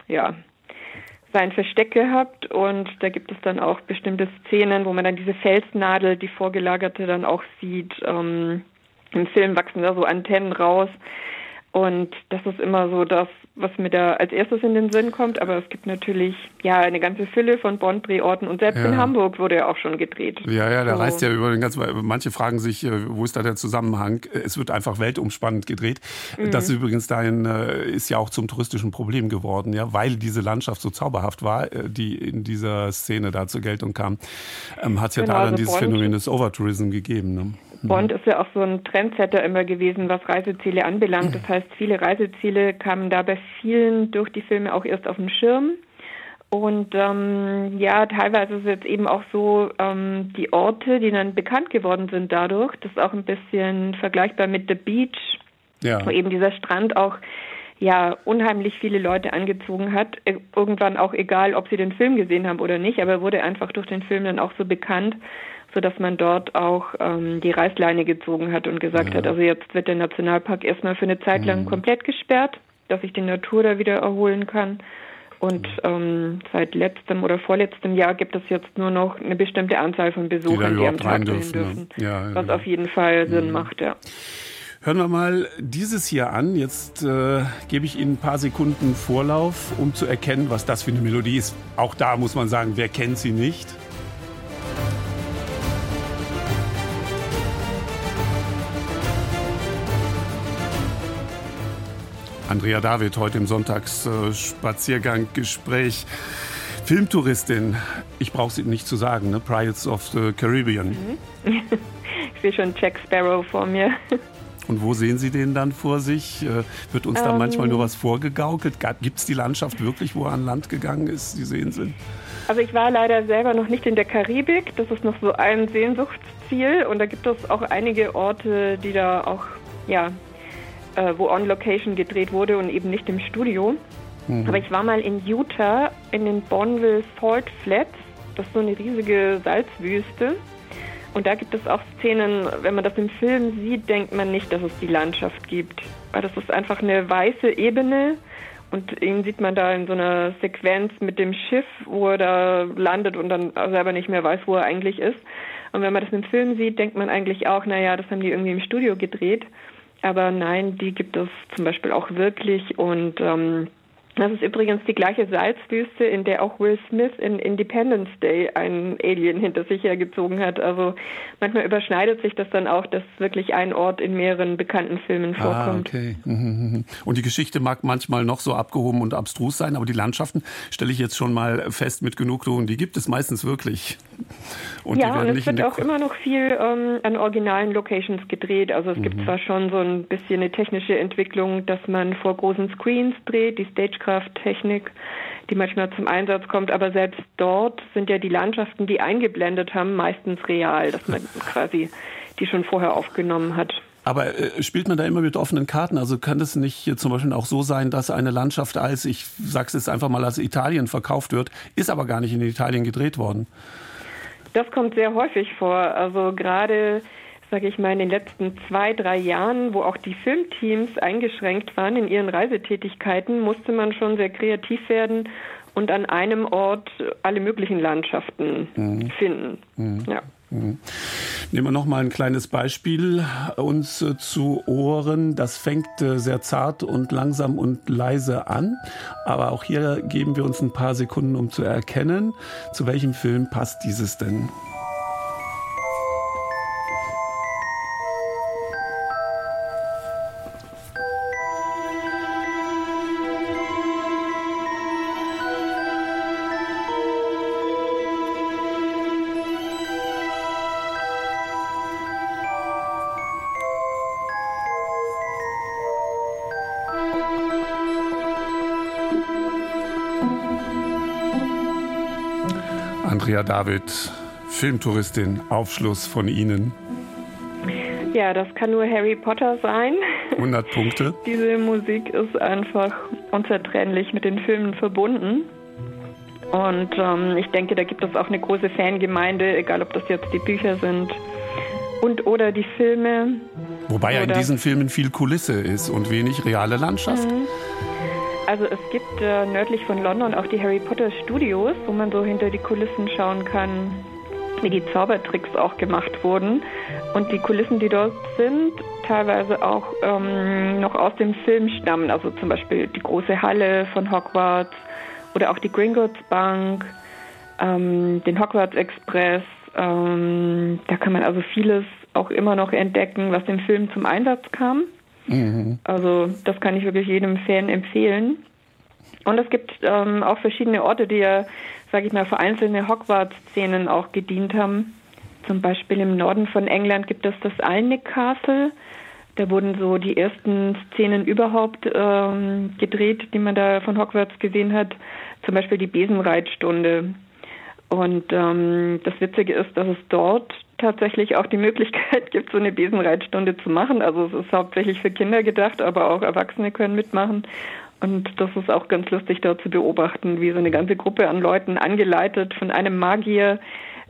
[SPEAKER 11] ja, sein Versteck gehabt und da gibt es dann auch bestimmte Szenen, wo man dann diese Felsnadel, die vorgelagerte, dann auch sieht. Ähm, Im Film wachsen da so Antennen raus. Und das ist immer so das, was mir da als erstes in den Sinn kommt. Aber es gibt natürlich ja eine ganze Fülle von Bond-Drehorten und selbst ja. in Hamburg wurde er auch schon gedreht.
[SPEAKER 2] Ja, ja, der so. reist ja über den ganzen. Manche fragen sich, äh, wo ist da der Zusammenhang? Es wird einfach weltumspannend gedreht. Mhm. Das übrigens dahin äh, ist ja auch zum touristischen Problem geworden, ja, weil diese Landschaft so zauberhaft war, äh, die in dieser Szene da zur Geltung kam. Ähm, Hat es ja genau, da dann also dieses Bond. Phänomen des Overtourism gegeben. Ne?
[SPEAKER 11] Mhm. Bond ist ja auch so ein Trendsetter immer gewesen, was Reiseziele anbelangt. Das heißt, viele Reiseziele kamen da bei vielen durch die Filme auch erst auf den Schirm. Und ähm, ja, teilweise ist es jetzt eben auch so, ähm, die Orte, die dann bekannt geworden sind dadurch, das ist auch ein bisschen vergleichbar mit The Beach, ja. wo eben dieser Strand auch ja unheimlich viele Leute angezogen hat. Irgendwann auch egal, ob sie den Film gesehen haben oder nicht, aber wurde einfach durch den Film dann auch so bekannt sodass man dort auch ähm, die Reißleine gezogen hat und gesagt ja. hat, also jetzt wird der Nationalpark erstmal für eine Zeit lang mhm. komplett gesperrt, dass sich die Natur da wieder erholen kann. Und ähm, seit letztem oder vorletztem Jahr gibt es jetzt nur noch eine bestimmte Anzahl von Besuchern, die, die am Tag dürfen, dürfen. Ja, was ja. auf jeden Fall Sinn mhm. macht, ja.
[SPEAKER 2] Hören wir mal dieses hier an. Jetzt äh, gebe ich Ihnen ein paar Sekunden Vorlauf, um zu erkennen, was das für eine Melodie ist. Auch da muss man sagen, wer kennt sie nicht? Andrea David heute im Sonntagsspaziergang-Gespräch. Filmtouristin, ich brauche sie nicht zu sagen, ne? Pirates of the Caribbean. Mhm.
[SPEAKER 11] Ich sehe schon Jack Sparrow vor mir.
[SPEAKER 2] Und wo sehen Sie den dann vor sich? Äh, wird uns da ähm, manchmal nur was vorgegaukelt? Gibt es die Landschaft wirklich, wo er an Land gegangen ist, diese Inseln?
[SPEAKER 11] Also ich war leider selber noch nicht in der Karibik. Das ist noch so ein Sehnsuchtsziel. Und da gibt es auch einige Orte, die da auch ja, äh, wo on Location gedreht wurde und eben nicht im Studio. Mhm. Aber ich war mal in Utah in den Bonneville Salt Flats. Das ist so eine riesige Salzwüste. Und da gibt es auch Szenen, wenn man das im Film sieht, denkt man nicht, dass es die Landschaft gibt. Weil das ist einfach eine weiße Ebene und ihn sieht man da in so einer Sequenz mit dem Schiff, wo er da landet und dann selber nicht mehr weiß, wo er eigentlich ist. Und wenn man das im Film sieht, denkt man eigentlich auch, naja, das haben die irgendwie im Studio gedreht. Aber nein, die gibt es zum Beispiel auch wirklich und ähm, das ist übrigens die gleiche Salzwüste, in der auch Will Smith in Independence Day einen Alien hinter sich hergezogen hat. Also manchmal überschneidet sich das dann auch, dass wirklich ein Ort in mehreren bekannten Filmen ah, vorkommt.
[SPEAKER 2] Ah, okay. Und die Geschichte mag manchmal noch so abgehoben und abstrus sein, aber die Landschaften stelle ich jetzt schon mal fest mit Genugtuung, die gibt es meistens wirklich.
[SPEAKER 11] Und ja, und es wird auch immer noch viel ähm, an originalen Locations gedreht. Also es mhm. gibt zwar schon so ein bisschen eine technische Entwicklung, dass man vor großen Screens dreht, die Stage Windkrafttechnik, die manchmal zum Einsatz kommt. Aber selbst dort sind ja die Landschaften, die eingeblendet haben, meistens real, dass man quasi die schon vorher aufgenommen hat.
[SPEAKER 2] Aber äh, spielt man da immer mit offenen Karten? Also kann es nicht zum Beispiel auch so sein, dass eine Landschaft als, ich sag's jetzt einfach mal, als Italien verkauft wird, ist aber gar nicht in Italien gedreht worden?
[SPEAKER 11] Das kommt sehr häufig vor. Also gerade sage ich mal, in den letzten zwei, drei Jahren, wo auch die Filmteams eingeschränkt waren in ihren Reisetätigkeiten, musste man schon sehr kreativ werden und an einem Ort alle möglichen Landschaften mhm. finden. Mhm. Ja.
[SPEAKER 2] Nehmen wir noch mal ein kleines Beispiel uns äh, zu Ohren. Das fängt äh, sehr zart und langsam und leise an, aber auch hier geben wir uns ein paar Sekunden, um zu erkennen, zu welchem Film passt dieses denn. David, Filmtouristin, Aufschluss von Ihnen.
[SPEAKER 11] Ja, das kann nur Harry Potter sein.
[SPEAKER 2] 100 Punkte.
[SPEAKER 11] Diese Musik ist einfach unzertrennlich mit den Filmen verbunden. Und ähm, ich denke, da gibt es auch eine große Fangemeinde, egal ob das jetzt die Bücher sind und oder die Filme.
[SPEAKER 2] Wobei ja in diesen Filmen viel Kulisse ist und wenig reale Landschaft. Mhm.
[SPEAKER 11] Also es gibt äh, nördlich von London auch die Harry Potter Studios, wo man so hinter die Kulissen schauen kann, wie die Zaubertricks auch gemacht wurden. Und die Kulissen, die dort sind, teilweise auch ähm, noch aus dem Film stammen. Also zum Beispiel die große Halle von Hogwarts oder auch die Gringotts Bank, ähm, den Hogwarts Express. Ähm, da kann man also vieles auch immer noch entdecken, was im Film zum Einsatz kam. Mhm. Also das kann ich wirklich jedem Fan empfehlen. Und es gibt ähm, auch verschiedene Orte, die ja, sage ich mal, für einzelne Hogwarts-Szenen auch gedient haben. Zum Beispiel im Norden von England gibt es das Alnwick Castle. Da wurden so die ersten Szenen überhaupt ähm, gedreht, die man da von Hogwarts gesehen hat. Zum Beispiel die Besenreitstunde. Und ähm, das Witzige ist, dass es dort tatsächlich auch die Möglichkeit gibt, so eine Besenreitstunde zu machen. Also es ist hauptsächlich für Kinder gedacht, aber auch Erwachsene können mitmachen. Und das ist auch ganz lustig dort zu beobachten, wie so eine ganze Gruppe an Leuten angeleitet von einem Magier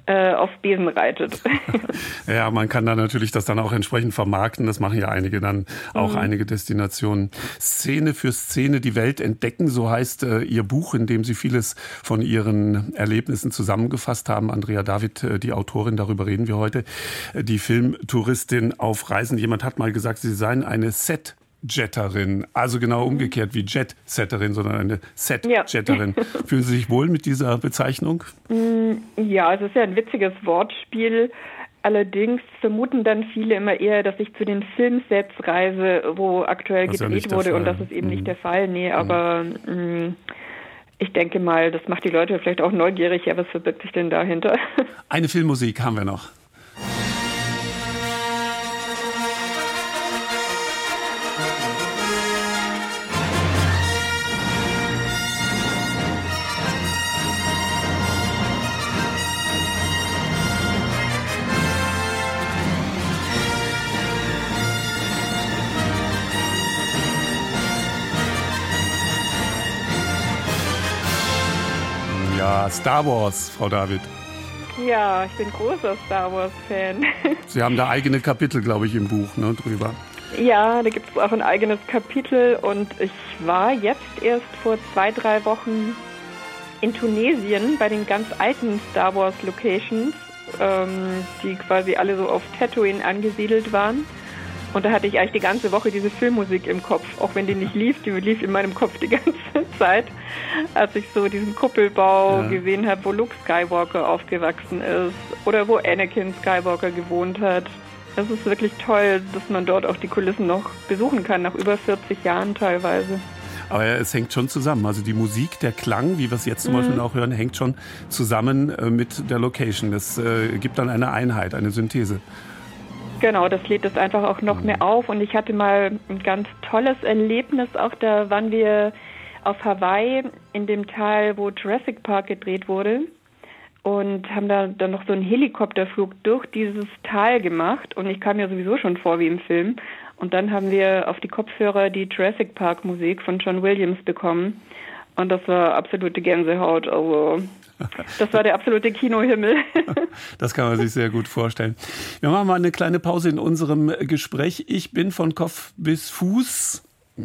[SPEAKER 11] auf Besen reitet.
[SPEAKER 2] ja, man kann da natürlich das dann auch entsprechend vermarkten. Das machen ja einige dann, auch mhm. einige Destinationen. Szene für Szene die Welt entdecken, so heißt äh, Ihr Buch, in dem Sie vieles von Ihren Erlebnissen zusammengefasst haben. Andrea David, äh, die Autorin, darüber reden wir heute. Äh, die Filmtouristin auf Reisen. Jemand hat mal gesagt, Sie seien eine Set Jetterin, also genau umgekehrt wie Jetsetterin, sondern eine Set-Jetterin. Ja. Fühlen Sie sich wohl mit dieser Bezeichnung?
[SPEAKER 11] Mm, ja, es ist ja ein witziges Wortspiel. Allerdings vermuten dann viele immer eher, dass ich zu den Filmsets reise, wo aktuell das gedreht ja wurde und das ist eben mhm. nicht der Fall. Nee, mhm. aber mhm. ich denke mal, das macht die Leute vielleicht auch neugierig. Ja, was verbirgt sich denn dahinter?
[SPEAKER 2] Eine Filmmusik haben wir noch. Star Wars, Frau David.
[SPEAKER 11] Ja, ich bin großer Star Wars-Fan.
[SPEAKER 2] Sie haben da eigene Kapitel, glaube ich, im Buch ne, drüber.
[SPEAKER 11] Ja, da gibt es auch ein eigenes Kapitel und ich war jetzt erst vor zwei, drei Wochen in Tunesien bei den ganz alten Star Wars Locations, ähm, die quasi alle so auf Tatooine angesiedelt waren. Und da hatte ich eigentlich die ganze Woche diese Filmmusik im Kopf, auch wenn die nicht lief, die lief in meinem Kopf die ganze Zeit, als ich so diesen Kuppelbau ja. gesehen habe, wo Luke Skywalker aufgewachsen ist oder wo Anakin Skywalker gewohnt hat. Es ist wirklich toll, dass man dort auch die Kulissen noch besuchen kann, nach über 40 Jahren teilweise.
[SPEAKER 2] Aber es hängt schon zusammen. Also die Musik, der Klang, wie wir es jetzt zum mhm. Beispiel auch hören, hängt schon zusammen äh, mit der Location. Das äh, gibt dann eine Einheit, eine Synthese.
[SPEAKER 11] Genau, das lädt es einfach auch noch mehr auf. Und ich hatte mal ein ganz tolles Erlebnis. Auch da waren wir auf Hawaii in dem Teil, wo Jurassic Park gedreht wurde. Und haben da dann noch so einen Helikopterflug durch dieses Tal gemacht. Und ich kam mir sowieso schon vor wie im Film. Und dann haben wir auf die Kopfhörer die Jurassic Park Musik von John Williams bekommen. Und das war absolute Gänsehaut. Also das war der absolute Kinohimmel.
[SPEAKER 2] Das kann man sich sehr gut vorstellen. Wir machen mal eine kleine Pause in unserem Gespräch. Ich bin von Kopf bis Fuß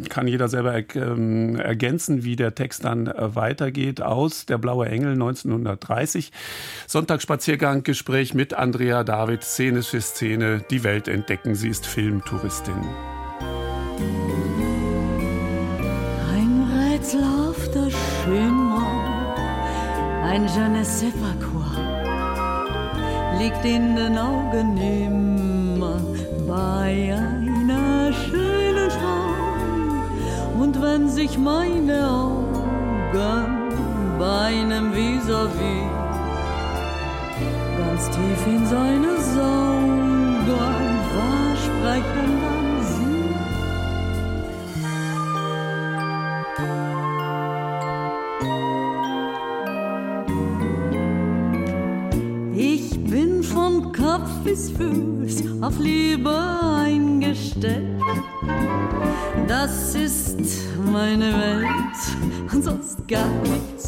[SPEAKER 2] kann jeder selber ähm, ergänzen, wie der Text dann äh, weitergeht. Aus Der blaue Engel 1930. Sonntagsspaziergang, Gespräch mit Andrea David, Szene für Szene. Die Welt entdecken. Sie ist Filmtouristin.
[SPEAKER 10] Ein ein Je ne sais pas quoi, liegt in den Augen immer bei einer schönen Frau. Und wenn sich meine Augen bei einem Vis-à-vis ganz tief in seine Saugen versprechen, von Kopf bis Fuß auf Liebe eingestellt. Das ist meine Welt und sonst gar nichts.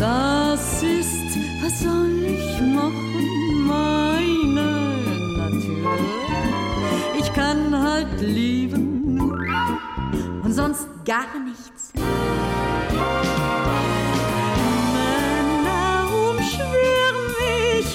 [SPEAKER 10] Das ist, was soll ich machen, meine Natur. Ich kann halt lieben und sonst gar nichts.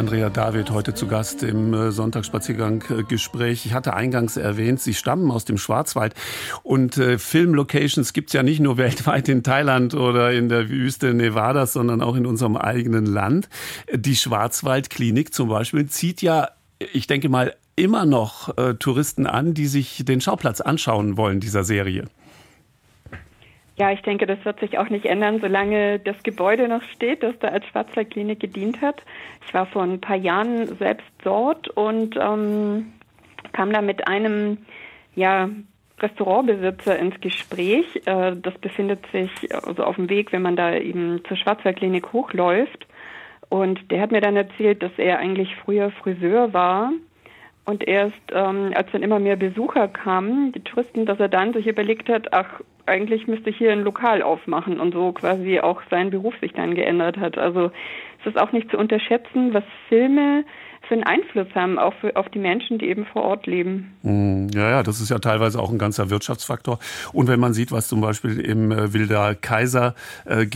[SPEAKER 2] Andrea David heute zu Gast im äh, Sonntagsspaziergang-Gespräch. Ich hatte eingangs erwähnt, Sie stammen aus dem Schwarzwald und äh, Filmlocations gibt es ja nicht nur weltweit in Thailand oder in der Wüste Nevadas, sondern auch in unserem eigenen Land. Die Schwarzwaldklinik zum Beispiel zieht ja, ich denke mal, immer noch äh, Touristen an, die sich den Schauplatz anschauen wollen dieser Serie.
[SPEAKER 11] Ja, ich denke, das wird sich auch nicht ändern, solange das Gebäude noch steht, das da als Schwarzwaldklinik gedient hat. Ich war vor ein paar Jahren selbst dort und ähm, kam da mit einem ja, Restaurantbesitzer ins Gespräch. Äh, das befindet sich also auf dem Weg, wenn man da eben zur Schwarzwaldklinik hochläuft. Und der hat mir dann erzählt, dass er eigentlich früher Friseur war und erst, ähm, als dann immer mehr Besucher kamen, die Touristen, dass er dann sich überlegt hat, ach, eigentlich müsste ich hier ein Lokal aufmachen und so quasi auch sein Beruf sich dann geändert hat. Also es ist auch nicht zu unterschätzen, was Filme für einen Einfluss haben, auch für, auf die Menschen, die eben vor Ort leben.
[SPEAKER 2] Ja, ja, das ist ja teilweise auch ein ganzer Wirtschaftsfaktor. Und wenn man sieht, was zum Beispiel im äh, Wilder Kaiser äh,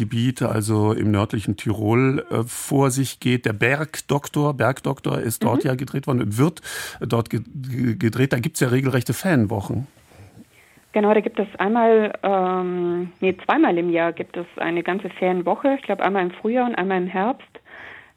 [SPEAKER 2] also im nördlichen Tirol, äh, vor sich geht, der Bergdoktor, Bergdoktor ist dort mhm. ja gedreht worden, wird dort gedreht, da gibt's ja regelrechte Fanwochen.
[SPEAKER 11] Genau, da gibt es einmal, ähm, nee, zweimal im Jahr gibt es eine ganze Ferienwoche. Ich glaube einmal im Frühjahr und einmal im Herbst,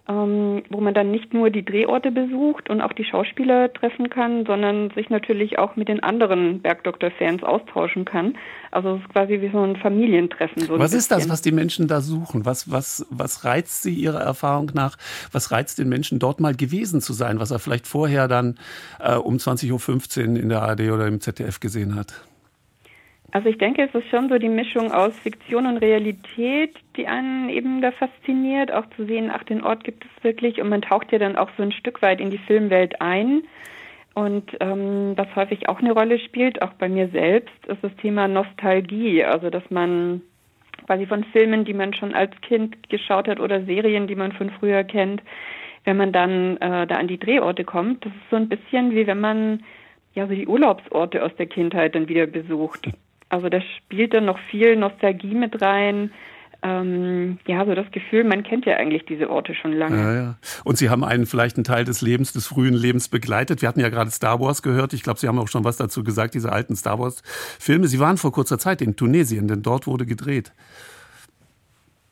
[SPEAKER 11] ähm, wo man dann nicht nur die Drehorte besucht und auch die Schauspieler treffen kann, sondern sich natürlich auch mit den anderen Bergdoktor-Fans austauschen kann. Also es ist quasi wie so ein Familientreffen. So
[SPEAKER 2] was ist das, was die Menschen da suchen? Was, was, was reizt sie ihrer Erfahrung nach? Was reizt den Menschen, dort mal gewesen zu sein, was er vielleicht vorher dann äh, um 20.15 Uhr in der ARD oder im ZDF gesehen hat?
[SPEAKER 11] Also ich denke, es ist schon so die Mischung aus Fiktion und Realität, die einen eben da fasziniert, auch zu sehen, ach, den Ort gibt es wirklich und man taucht ja dann auch so ein Stück weit in die Filmwelt ein. Und ähm, was häufig auch eine Rolle spielt, auch bei mir selbst, ist das Thema Nostalgie. Also dass man quasi von Filmen, die man schon als Kind geschaut hat oder Serien, die man von früher kennt, wenn man dann äh, da an die Drehorte kommt, das ist so ein bisschen wie wenn man ja so die Urlaubsorte aus der Kindheit dann wieder besucht. Also da spielt dann noch viel Nostalgie mit rein. Ähm, ja, so das Gefühl, man kennt ja eigentlich diese Orte schon lange.
[SPEAKER 2] Ja, ja. Und Sie haben einen vielleicht einen Teil des Lebens, des frühen Lebens begleitet. Wir hatten ja gerade Star Wars gehört. Ich glaube, Sie haben auch schon was dazu gesagt, diese alten Star Wars-Filme. Sie waren vor kurzer Zeit in Tunesien, denn dort wurde gedreht.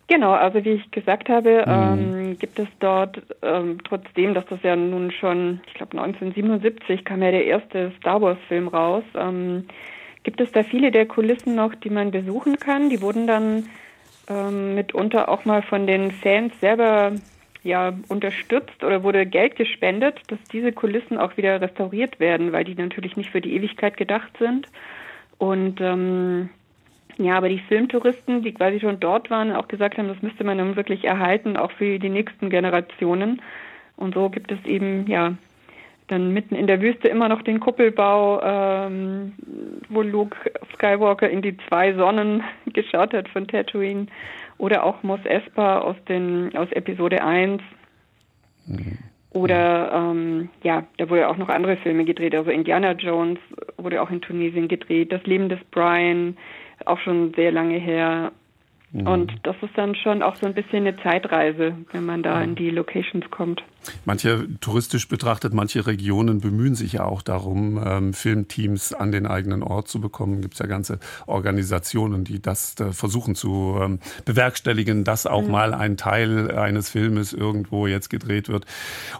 [SPEAKER 11] Genau, also wie ich gesagt habe, mhm. ähm, gibt es dort, ähm, trotzdem, dass das ja nun schon, ich glaube 1977 kam ja der erste Star Wars-Film raus, ähm, gibt es da viele der Kulissen noch, die man besuchen kann. Die wurden dann ähm, mitunter auch mal von den Fans selber ja unterstützt oder wurde Geld gespendet, dass diese Kulissen auch wieder restauriert werden, weil die natürlich nicht für die Ewigkeit gedacht sind. Und ähm, ja, aber die Filmtouristen, die quasi schon dort waren, auch gesagt haben, das müsste man dann wirklich erhalten, auch für die nächsten Generationen. Und so gibt es eben, ja, dann mitten in der Wüste immer noch den Kuppelbau, ähm, wo Luke Skywalker in die zwei Sonnen geschaut hat von Tatooine. Oder auch Mos Espa aus, den, aus Episode 1. Mhm. Oder ähm, ja, da wurde auch noch andere Filme gedreht. Also Indiana Jones wurde auch in Tunesien gedreht. Das Leben des Brian, auch schon sehr lange her. Mhm. Und das ist dann schon auch so ein bisschen eine Zeitreise, wenn man da in die Locations kommt.
[SPEAKER 2] Manche touristisch betrachtet, manche Regionen bemühen sich ja auch darum, ähm, Filmteams an den eigenen Ort zu bekommen. Gibt es ja ganze Organisationen, die das äh, versuchen zu ähm, bewerkstelligen, dass auch mhm. mal ein Teil eines Filmes irgendwo jetzt gedreht wird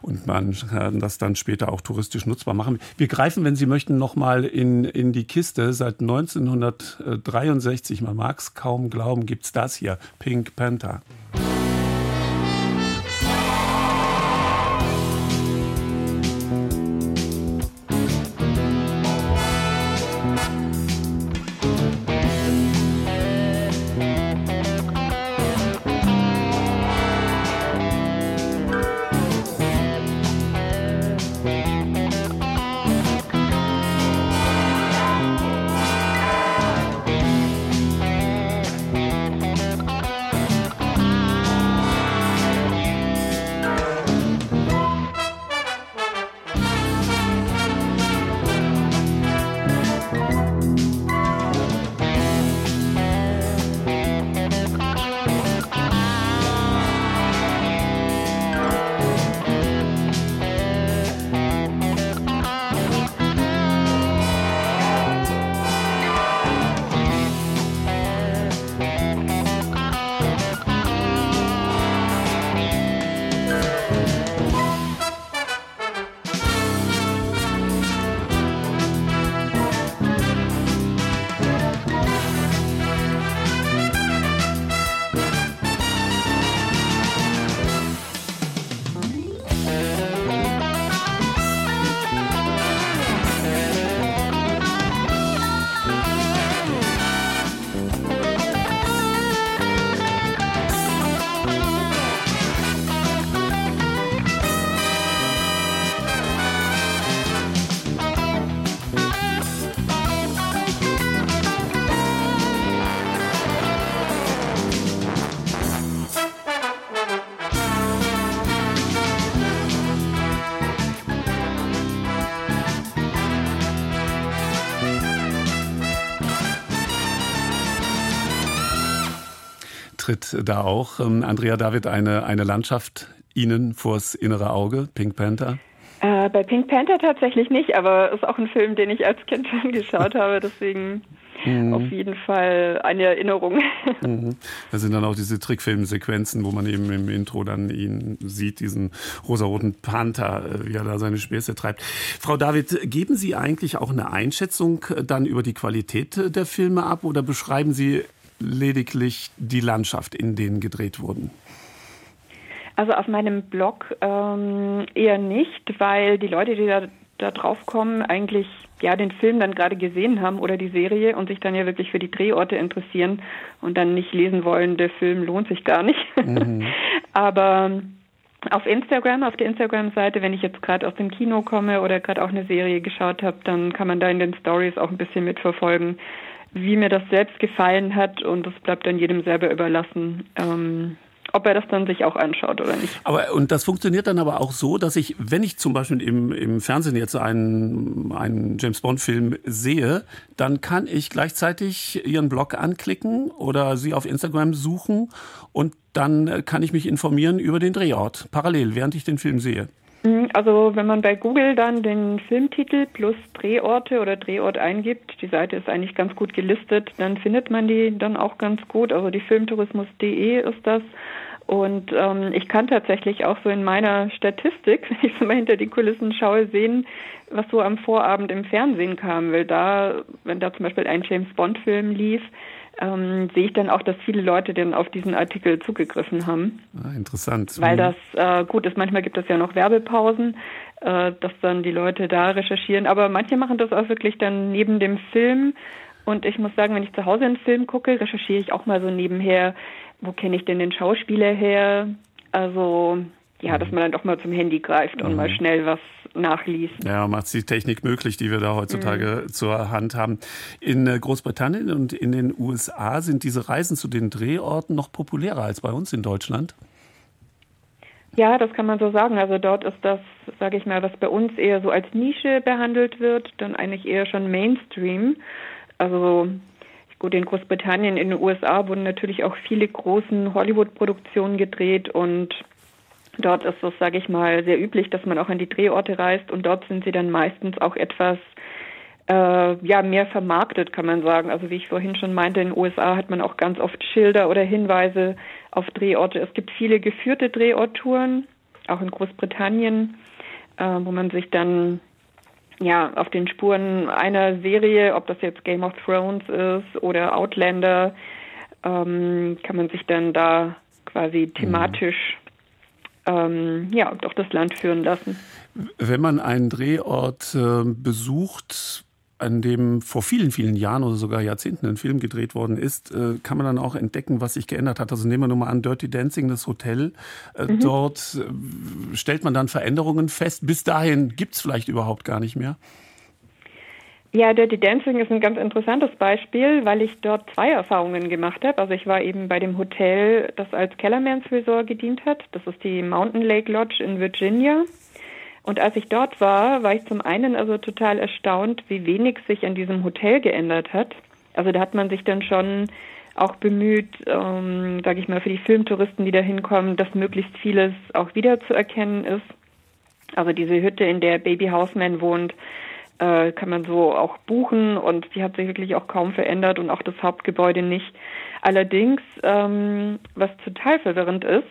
[SPEAKER 2] und man kann das dann später auch touristisch nutzbar machen. Wir greifen, wenn Sie möchten, nochmal in, in die Kiste. Seit 1963, man mag es kaum glauben, gibt es das hier, Pink Panther. Da auch, ähm, Andrea David, eine, eine Landschaft Ihnen vors innere Auge, Pink Panther?
[SPEAKER 11] Äh, bei Pink Panther tatsächlich nicht, aber es ist auch ein Film, den ich als Kind schon geschaut habe, deswegen mhm. auf jeden Fall eine Erinnerung.
[SPEAKER 2] Mhm. Da sind dann auch diese Trickfilmsequenzen, wo man eben im Intro dann ihn sieht, diesen rosaroten Panther, äh, wie er da seine Späße treibt. Frau David, geben Sie eigentlich auch eine Einschätzung dann über die Qualität der Filme ab oder beschreiben Sie lediglich die Landschaft, in denen gedreht wurden?
[SPEAKER 11] Also auf meinem Blog ähm, eher nicht, weil die Leute, die da, da drauf kommen, eigentlich ja den Film dann gerade gesehen haben oder die Serie und sich dann ja wirklich für die Drehorte interessieren und dann nicht lesen wollen, der Film lohnt sich gar nicht. Mhm. Aber auf Instagram, auf der Instagram-Seite, wenn ich jetzt gerade aus dem Kino komme oder gerade auch eine Serie geschaut habe, dann kann man da in den Stories auch ein bisschen mitverfolgen, wie mir das selbst gefallen hat und das bleibt dann jedem selber überlassen. Ähm, ob er das dann sich auch anschaut oder nicht.
[SPEAKER 2] Aber und das funktioniert dann aber auch so, dass ich, wenn ich zum Beispiel im, im Fernsehen jetzt einen, einen James Bond-Film sehe, dann kann ich gleichzeitig Ihren Blog anklicken oder Sie auf Instagram suchen und dann kann ich mich informieren über den Drehort parallel, während ich den Film sehe.
[SPEAKER 11] Mhm, also wenn man bei Google dann den Filmtitel plus Drehorte oder Drehort eingibt, die Seite ist eigentlich ganz gut gelistet, dann findet man die dann auch ganz gut. Also die filmtourismus.de ist das. Und ähm, ich kann tatsächlich auch so in meiner Statistik, wenn ich so mal hinter die Kulissen schaue, sehen, was so am Vorabend im Fernsehen kam. Weil da, wenn da zum Beispiel ein James Bond-Film lief, ähm, sehe ich dann auch, dass viele Leute dann auf diesen Artikel zugegriffen haben.
[SPEAKER 2] Ah, interessant.
[SPEAKER 11] Weil das äh, gut ist, manchmal gibt es ja noch Werbepausen, äh, dass dann die Leute da recherchieren, aber manche machen das auch wirklich dann neben dem Film. Und ich muss sagen, wenn ich zu Hause einen Film gucke, recherchiere ich auch mal so nebenher, wo kenne ich denn den Schauspieler her? Also ja, dass man dann doch mal zum Handy greift und mhm. mal schnell was nachliest.
[SPEAKER 2] Ja, macht die Technik möglich, die wir da heutzutage mhm. zur Hand haben. In äh, Großbritannien und in den USA sind diese Reisen zu den Drehorten noch populärer als bei uns in Deutschland?
[SPEAKER 11] Ja, das kann man so sagen. Also dort ist das, sage ich mal, was bei uns eher so als Nische behandelt wird, dann eigentlich eher schon Mainstream. Also gut, in Großbritannien, in den USA wurden natürlich auch viele großen Hollywood-Produktionen gedreht und Dort ist es, sage ich mal, sehr üblich, dass man auch an die Drehorte reist und dort sind sie dann meistens auch etwas äh, ja mehr vermarktet, kann man sagen. Also wie ich vorhin schon meinte, in den USA hat man auch ganz oft Schilder oder Hinweise auf Drehorte. Es gibt viele geführte Drehorttouren, auch in Großbritannien, äh, wo man sich dann ja auf den Spuren einer Serie, ob das jetzt Game of Thrones ist oder Outlander, ähm, kann man sich dann da quasi thematisch ähm, ja, doch das Land führen lassen.
[SPEAKER 2] Wenn man einen Drehort äh, besucht, an dem vor vielen, vielen Jahren oder sogar Jahrzehnten ein Film gedreht worden ist, äh, kann man dann auch entdecken, was sich geändert hat. Also nehmen wir nur mal an, Dirty Dancing, das Hotel. Äh, mhm. Dort äh, stellt man dann Veränderungen fest. Bis dahin gibt es vielleicht überhaupt gar nicht mehr.
[SPEAKER 11] Ja, Dirty Dancing ist ein ganz interessantes Beispiel, weil ich dort zwei Erfahrungen gemacht habe. Also ich war eben bei dem Hotel, das als Kellermans Resort gedient hat. Das ist die Mountain Lake Lodge in Virginia. Und als ich dort war, war ich zum einen also total erstaunt, wie wenig sich an diesem Hotel geändert hat. Also da hat man sich dann schon auch bemüht, ähm, sage ich mal, für die Filmtouristen, die da hinkommen, dass möglichst vieles auch wiederzuerkennen ist. Also diese Hütte, in der Baby Houseman wohnt, äh, kann man so auch buchen und die hat sich wirklich auch kaum verändert und auch das Hauptgebäude nicht. Allerdings, ähm, was total verwirrend ist,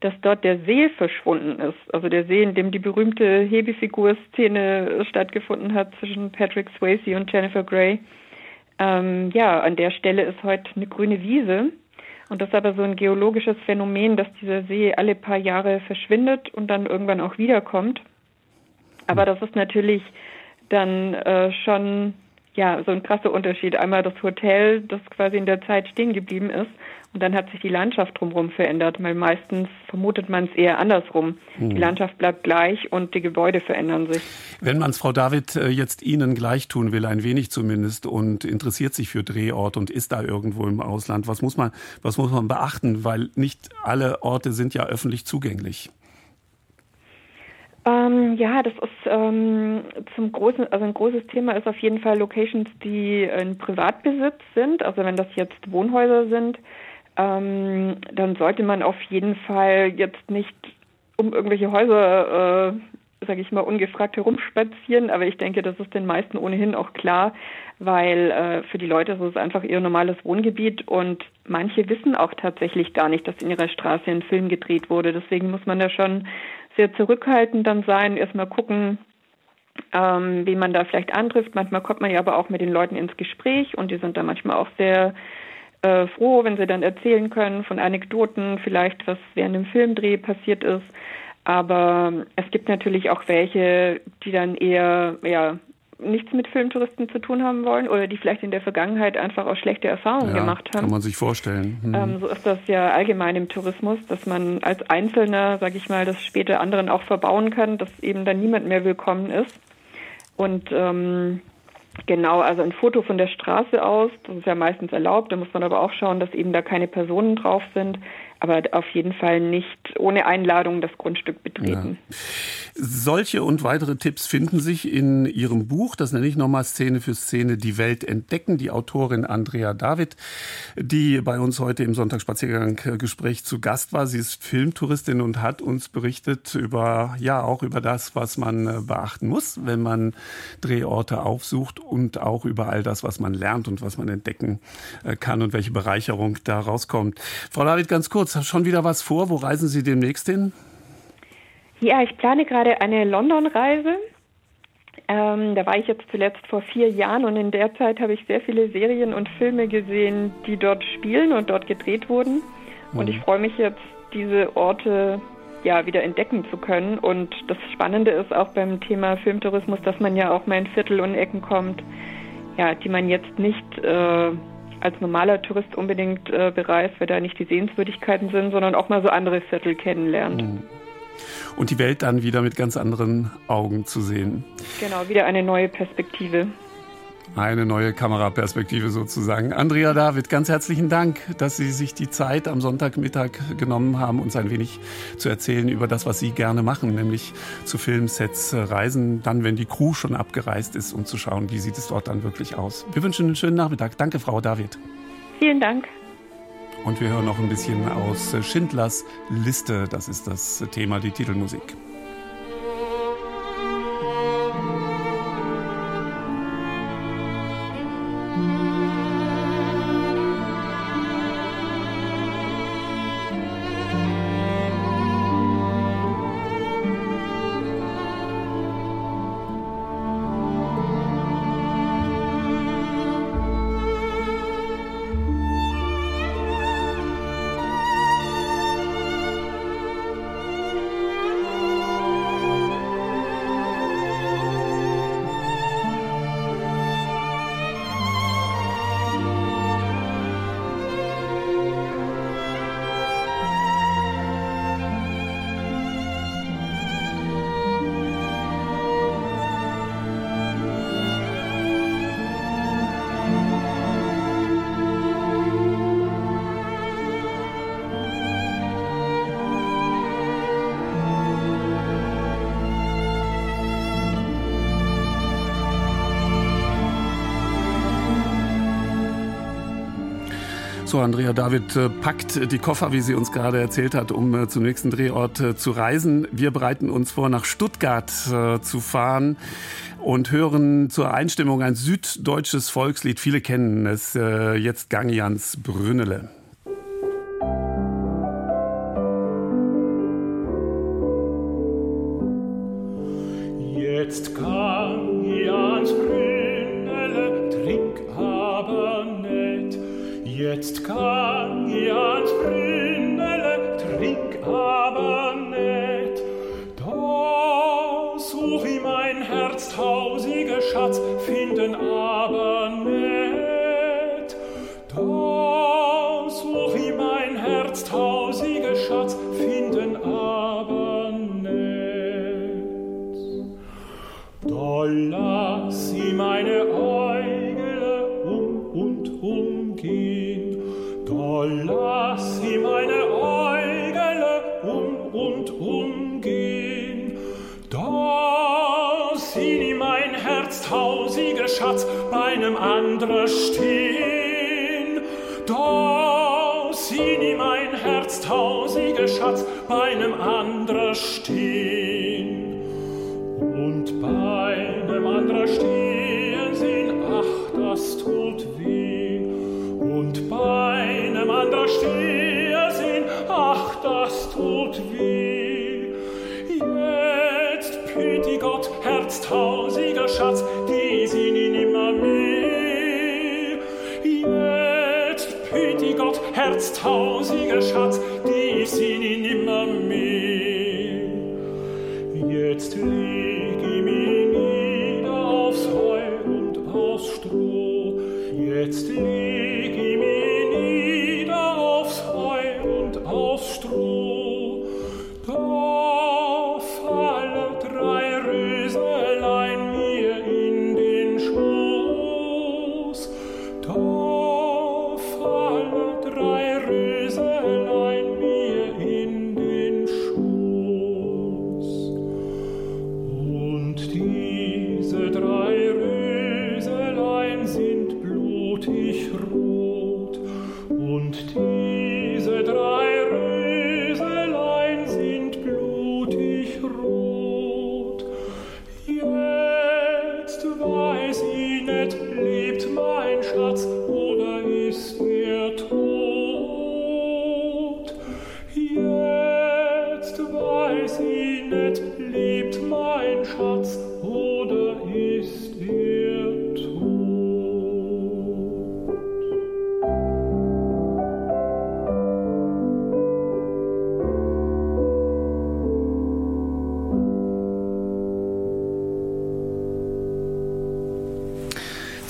[SPEAKER 11] dass dort der See verschwunden ist. Also der See, in dem die berühmte Hebefigur-Szene stattgefunden hat zwischen Patrick Swayze und Jennifer Grey. Ähm, ja, an der Stelle ist heute eine grüne Wiese. Und das ist aber so ein geologisches Phänomen, dass dieser See alle paar Jahre verschwindet und dann irgendwann auch wiederkommt. Aber das ist natürlich dann äh, schon ja so ein krasser Unterschied. Einmal das Hotel, das quasi in der Zeit stehen geblieben ist, und dann hat sich die Landschaft drumherum verändert, weil meistens vermutet man es eher andersrum. Mhm. Die Landschaft bleibt gleich und die Gebäude verändern sich.
[SPEAKER 2] Wenn man es, Frau David, äh, jetzt Ihnen gleich tun will, ein wenig zumindest, und interessiert sich für Drehort und ist da irgendwo im Ausland, was muss man, was muss man beachten? Weil nicht alle Orte sind ja öffentlich zugänglich.
[SPEAKER 11] Ähm, ja, das ist ähm, zum großen, also ein großes Thema ist auf jeden Fall Locations, die in Privatbesitz sind. Also wenn das jetzt Wohnhäuser sind, ähm, dann sollte man auf jeden Fall jetzt nicht um irgendwelche Häuser, äh, sage ich mal, ungefragt herumspazieren. Aber ich denke, das ist den meisten ohnehin auch klar, weil äh, für die Leute ist es einfach ihr normales Wohngebiet und manche wissen auch tatsächlich gar nicht, dass in ihrer Straße ein Film gedreht wurde. Deswegen muss man da schon sehr zurückhaltend dann sein, erstmal gucken, ähm, wie man da vielleicht antrifft. Manchmal kommt man ja aber auch mit den Leuten ins Gespräch und die sind da manchmal auch sehr äh, froh, wenn sie dann erzählen können von Anekdoten, vielleicht was während dem Filmdreh passiert ist. Aber es gibt natürlich auch welche, die dann eher ja, nichts mit Filmtouristen zu tun haben wollen oder die vielleicht in der Vergangenheit einfach auch schlechte Erfahrungen ja, gemacht haben.
[SPEAKER 2] Kann man sich vorstellen.
[SPEAKER 11] Mhm. Ähm, so ist das ja allgemein im Tourismus, dass man als Einzelner, sage ich mal, das später anderen auch verbauen kann, dass eben dann niemand mehr willkommen ist. Und ähm, genau, also ein Foto von der Straße aus, das ist ja meistens erlaubt, da muss man aber auch schauen, dass eben da keine Personen drauf sind aber auf jeden Fall nicht ohne Einladung das Grundstück betreten. Ja.
[SPEAKER 2] Solche und weitere Tipps finden sich in Ihrem Buch, das nenne ich nochmal Szene für Szene, die Welt entdecken. Die Autorin Andrea David, die bei uns heute im Sonntagsspaziergang-Gespräch zu Gast war. Sie ist Filmtouristin und hat uns berichtet über, ja, auch über das, was man äh, beachten muss, wenn man Drehorte aufsucht und auch über all das, was man lernt und was man entdecken äh, kann und welche Bereicherung da rauskommt. Frau David, ganz kurz, kurz, schon wieder was vor? Wo reisen Sie demnächst hin?
[SPEAKER 11] Ja, ich plane gerade eine London-Reise. Ähm, da war ich jetzt zuletzt vor vier Jahren und in der Zeit habe ich sehr viele Serien und Filme gesehen, die dort spielen und dort gedreht wurden. Mhm. Und ich freue mich jetzt, diese Orte ja wieder entdecken zu können. Und das Spannende ist auch beim Thema Filmtourismus, dass man ja auch mal in Viertel und Ecken kommt, ja, die man jetzt nicht äh, als normaler Tourist unbedingt äh, bereist, weil da nicht die Sehenswürdigkeiten sind, sondern auch mal so andere Viertel kennenlernt. Mhm
[SPEAKER 2] und die Welt dann wieder mit ganz anderen Augen zu sehen.
[SPEAKER 11] Genau, wieder eine neue Perspektive.
[SPEAKER 2] Eine neue Kameraperspektive sozusagen. Andrea David, ganz herzlichen Dank, dass Sie sich die Zeit am Sonntagmittag genommen haben, uns ein wenig zu erzählen über das, was Sie gerne machen, nämlich zu Filmsets reisen, dann, wenn die Crew schon abgereist ist, um zu schauen, wie sieht es dort dann wirklich aus. Wir wünschen einen schönen Nachmittag. Danke, Frau David.
[SPEAKER 11] Vielen Dank.
[SPEAKER 2] Und wir hören noch ein bisschen aus Schindlers Liste. Das ist das Thema, die Titelmusik. So, Andrea David äh, packt die Koffer, wie sie uns gerade erzählt hat, um äh, zum nächsten Drehort äh, zu reisen. Wir bereiten uns vor, nach Stuttgart zu fahren und hören zur Einstimmung ein süddeutsches Volkslied. Viele kennen es, jetzt Gangians Brünnele.
[SPEAKER 12] Jetzt kann ich ja Brünnele trink aber nicht. Da such ich mein Herz herztausige Schatz, finden aber nicht. Schatz bei einem anderen stehen. Doch sieh nie mein Herz tausiger Schatz bei einem anderen stehen. Und bei einem anderen stehen sehen, ach, das tut weh. Und bei einem anderen stehen sehen, ach, das tut weh. Jetzt, Püti Gott, Herz tausiger Schatz, herztausiger Schatz, die sind in nimmer mehr. Jetzt leg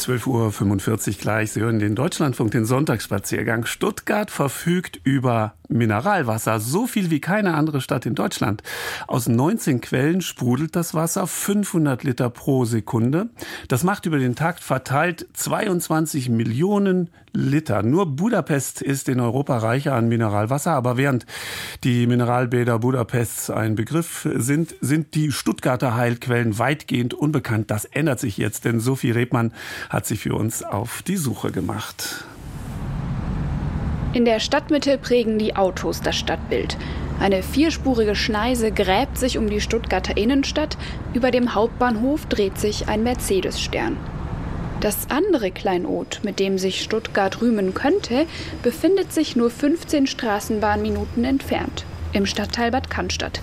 [SPEAKER 2] 12.45 Uhr gleich. Sie hören den Deutschlandfunk, den Sonntagsspaziergang. Stuttgart verfügt über Mineralwasser, so viel wie keine andere Stadt in Deutschland. Aus 19 Quellen sprudelt das Wasser 500 Liter pro Sekunde. Das macht über den Tag verteilt 22 Millionen Liter. Nur Budapest ist in Europa reicher an Mineralwasser, aber während die Mineralbäder Budapests ein Begriff sind, sind die Stuttgarter Heilquellen weitgehend unbekannt. Das ändert sich jetzt, denn Sophie Rebmann hat sich für uns auf die Suche gemacht.
[SPEAKER 13] In der Stadtmitte prägen die Autos das Stadtbild. Eine vierspurige Schneise gräbt sich um die Stuttgarter Innenstadt, über dem Hauptbahnhof dreht sich ein Mercedes-Stern. Das andere Kleinod, mit dem sich Stuttgart rühmen könnte, befindet sich nur 15 Straßenbahnminuten entfernt, im Stadtteil Bad Cannstatt.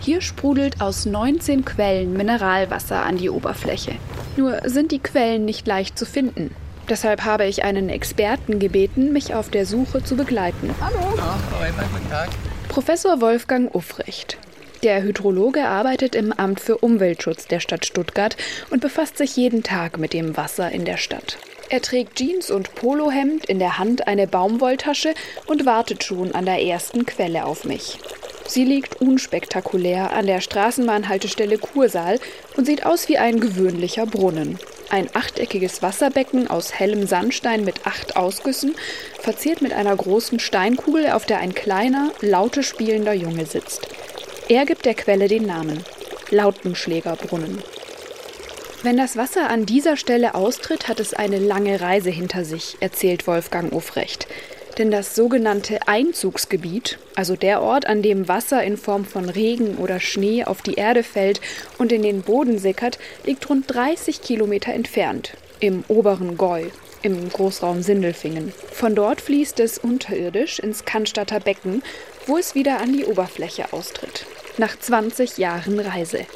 [SPEAKER 13] Hier sprudelt aus 19 Quellen Mineralwasser an die Oberfläche. Nur sind die Quellen nicht leicht zu finden. Deshalb habe ich einen Experten gebeten, mich auf der Suche zu begleiten.
[SPEAKER 14] Hallo. Ja, guten Tag.
[SPEAKER 13] Professor Wolfgang Uffrecht. Der Hydrologe arbeitet im Amt für Umweltschutz der Stadt Stuttgart und befasst sich jeden Tag mit dem Wasser in der Stadt. Er trägt Jeans und Polohemd, in der Hand eine Baumwolltasche und wartet schon an der ersten Quelle auf mich. Sie liegt unspektakulär an der Straßenbahnhaltestelle Kursaal und sieht aus wie ein gewöhnlicher Brunnen. Ein achteckiges Wasserbecken aus hellem Sandstein mit acht Ausgüssen, verziert mit einer großen Steinkugel, auf der ein kleiner, laute spielender Junge sitzt. Er gibt der Quelle den Namen Lautenschlägerbrunnen. Wenn das Wasser an dieser Stelle austritt, hat es eine lange Reise hinter sich, erzählt Wolfgang Ufrecht. Denn das sogenannte Einzugsgebiet, also der Ort, an dem Wasser in Form von Regen oder Schnee auf die Erde fällt und in den Boden sickert, liegt rund 30 Kilometer entfernt, im oberen Gäu, im Großraum Sindelfingen. Von dort fließt es unterirdisch ins Cannstatter Becken, wo es wieder an die Oberfläche austritt. Nach 20 Jahren Reise.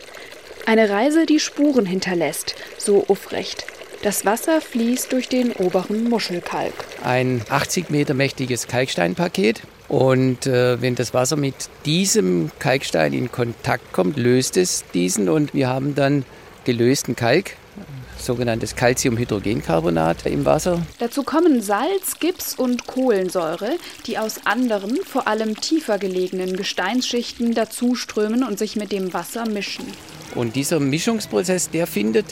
[SPEAKER 13] Eine Reise, die Spuren hinterlässt, so Uffrecht. Das Wasser fließt durch den oberen Muschelkalk.
[SPEAKER 14] Ein 80 Meter mächtiges Kalksteinpaket. Und äh, wenn das Wasser mit diesem Kalkstein in Kontakt kommt, löst es diesen und wir haben dann gelösten Kalk sogenanntes Calciumhydrogencarbonat im Wasser.
[SPEAKER 13] Dazu kommen Salz, Gips und Kohlensäure, die aus anderen, vor allem tiefer gelegenen Gesteinsschichten dazuströmen und sich mit dem Wasser mischen.
[SPEAKER 14] Und dieser Mischungsprozess, der findet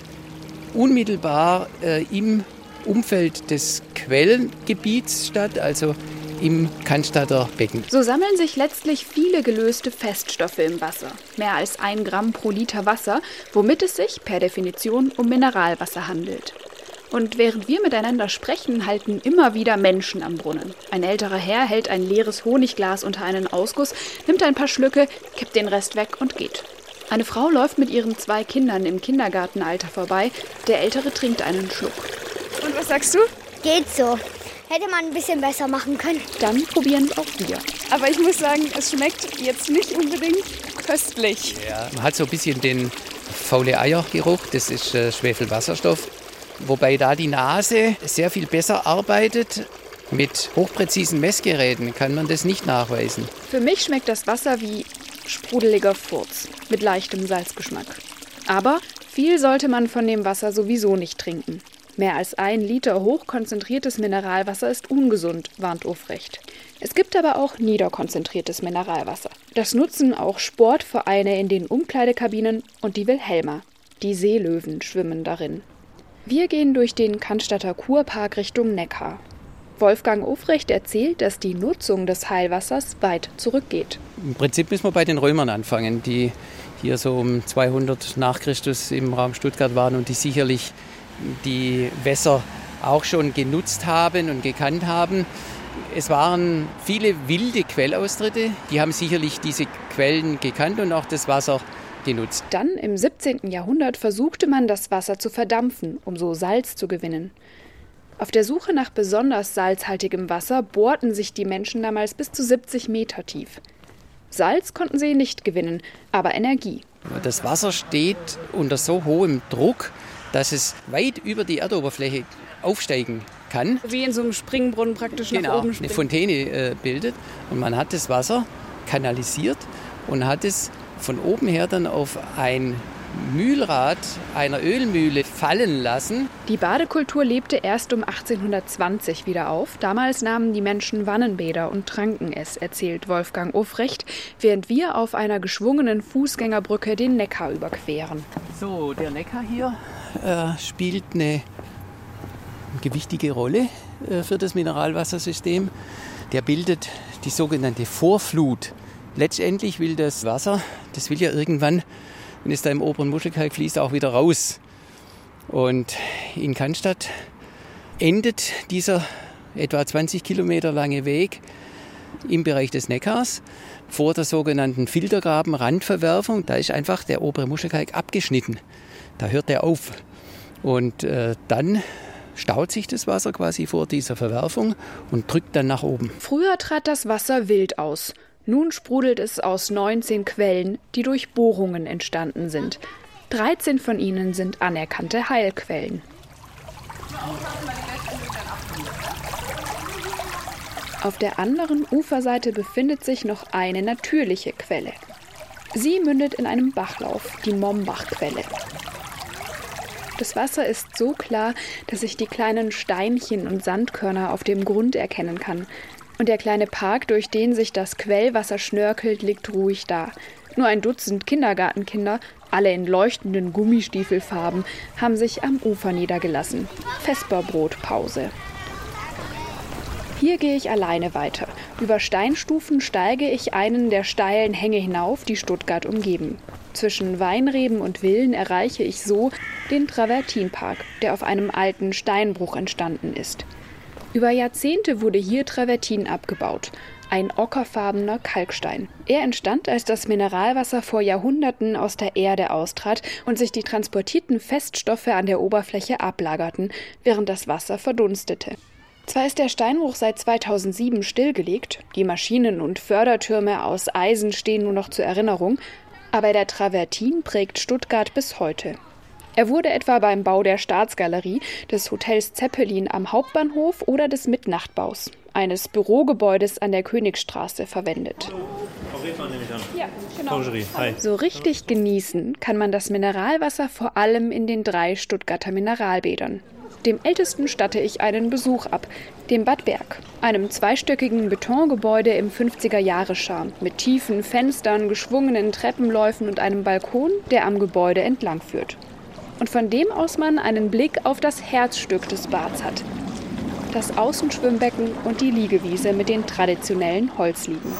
[SPEAKER 14] unmittelbar äh, im Umfeld des Quellengebiets statt, also im Cannstatter Becken.
[SPEAKER 13] So sammeln sich letztlich viele gelöste Feststoffe im Wasser. Mehr als ein Gramm pro Liter Wasser, womit es sich per Definition um Mineralwasser handelt. Und während wir miteinander sprechen, halten immer wieder Menschen am Brunnen. Ein älterer Herr hält ein leeres Honigglas unter einen Ausguss, nimmt ein paar Schlücke, kippt den Rest weg und geht. Eine Frau läuft mit ihren zwei Kindern im Kindergartenalter vorbei. Der Ältere trinkt einen Schluck.
[SPEAKER 15] Und was sagst du? Geht so. Hätte man ein bisschen besser machen können.
[SPEAKER 13] Dann probieren es auch wir.
[SPEAKER 15] Aber ich muss sagen, es schmeckt jetzt nicht unbedingt köstlich.
[SPEAKER 14] Ja, man hat so ein bisschen den faule Eiergeruch, das ist äh, Schwefelwasserstoff. Wobei da die Nase sehr viel besser arbeitet. Mit hochpräzisen Messgeräten kann man das nicht nachweisen.
[SPEAKER 13] Für mich schmeckt das Wasser wie sprudeliger Furz mit leichtem Salzgeschmack. Aber viel sollte man von dem Wasser sowieso nicht trinken. Mehr als ein Liter hochkonzentriertes Mineralwasser ist ungesund, warnt Ufrecht. Es gibt aber auch niederkonzentriertes Mineralwasser. Das nutzen auch Sportvereine in den Umkleidekabinen und die Wilhelma. Die Seelöwen schwimmen darin. Wir gehen durch den Cannstatter Kurpark Richtung Neckar. Wolfgang Ufrecht erzählt, dass die Nutzung des Heilwassers weit zurückgeht.
[SPEAKER 14] Im Prinzip müssen wir bei den Römern anfangen, die hier so um 200 nach Christus im Raum Stuttgart waren und die sicherlich die Wässer auch schon genutzt haben und gekannt haben. Es waren viele wilde Quellaustritte, die haben sicherlich diese Quellen gekannt und auch das Wasser genutzt.
[SPEAKER 13] Dann im 17. Jahrhundert versuchte man das Wasser zu verdampfen, um so Salz zu gewinnen. Auf der Suche nach besonders salzhaltigem Wasser bohrten sich die Menschen damals bis zu 70 Meter tief. Salz konnten sie nicht gewinnen, aber Energie.
[SPEAKER 14] Das Wasser steht unter so hohem Druck, dass es weit über die Erdoberfläche aufsteigen kann.
[SPEAKER 13] Wie in so einem Springbrunnen praktisch
[SPEAKER 14] genau,
[SPEAKER 13] nach oben
[SPEAKER 14] eine
[SPEAKER 13] springen.
[SPEAKER 14] Fontäne äh, bildet. Und man hat das Wasser kanalisiert und hat es von oben her dann auf ein Mühlrad einer Ölmühle fallen lassen.
[SPEAKER 13] Die Badekultur lebte erst um 1820 wieder auf. Damals nahmen die Menschen Wannenbäder und tranken es, erzählt Wolfgang Ufrecht, während wir auf einer geschwungenen Fußgängerbrücke den Neckar überqueren.
[SPEAKER 14] So, der Neckar hier äh, spielt eine gewichtige Rolle äh, für das Mineralwassersystem. Der bildet die sogenannte Vorflut. Letztendlich will das Wasser, das will ja irgendwann, wenn es da im oberen Muschelkalk fließt, auch wieder raus. Und in Cannstatt endet dieser etwa 20 Kilometer lange Weg im Bereich des Neckars vor der sogenannten Filtergraben-Randverwerfung. Da ist einfach der obere Muschelkalk abgeschnitten. Da hört er auf. Und äh, dann staut sich das Wasser quasi vor dieser Verwerfung und drückt dann nach oben.
[SPEAKER 13] Früher trat das Wasser wild aus. Nun sprudelt es aus 19 Quellen, die durch Bohrungen entstanden sind. 13 von ihnen sind anerkannte Heilquellen. Auf der anderen Uferseite befindet sich noch eine natürliche Quelle. Sie mündet in einem Bachlauf, die Mombachquelle. Das Wasser ist so klar, dass ich die kleinen Steinchen und Sandkörner auf dem Grund erkennen kann. Und der kleine Park, durch den sich das Quellwasser schnörkelt, liegt ruhig da. Nur ein Dutzend Kindergartenkinder, alle in leuchtenden Gummistiefelfarben, haben sich am Ufer niedergelassen. Vesperbrotpause. Hier gehe ich alleine weiter. Über Steinstufen steige ich einen der steilen Hänge hinauf, die Stuttgart umgeben. Zwischen Weinreben und Villen erreiche ich so den Travertinpark, der auf einem alten Steinbruch entstanden ist. Über Jahrzehnte wurde hier Travertin abgebaut, ein ockerfarbener Kalkstein. Er entstand, als das Mineralwasser vor Jahrhunderten aus der Erde austrat und sich die transportierten Feststoffe an der Oberfläche ablagerten, während das Wasser verdunstete. Zwar ist der Steinbruch seit 2007 stillgelegt, die Maschinen und Fördertürme aus Eisen stehen nur noch zur Erinnerung, aber der Travertin prägt Stuttgart bis heute. Er wurde etwa beim Bau der Staatsgalerie, des Hotels Zeppelin am Hauptbahnhof oder des Mitnachtbaus, eines Bürogebäudes an der Königstraße, verwendet.
[SPEAKER 16] Ja, genau.
[SPEAKER 13] So richtig genießen kann man das Mineralwasser vor allem in den drei Stuttgarter Mineralbädern. Dem ältesten statte ich einen Besuch ab, dem Bad Berg, einem zweistöckigen Betongebäude im 50er-Jahre-Charme mit tiefen Fenstern, geschwungenen Treppenläufen und einem Balkon, der am Gebäude entlang führt. Und von dem aus man einen Blick auf das Herzstück des Bads hat. Das Außenschwimmbecken und die Liegewiese mit den traditionellen Holzliegen.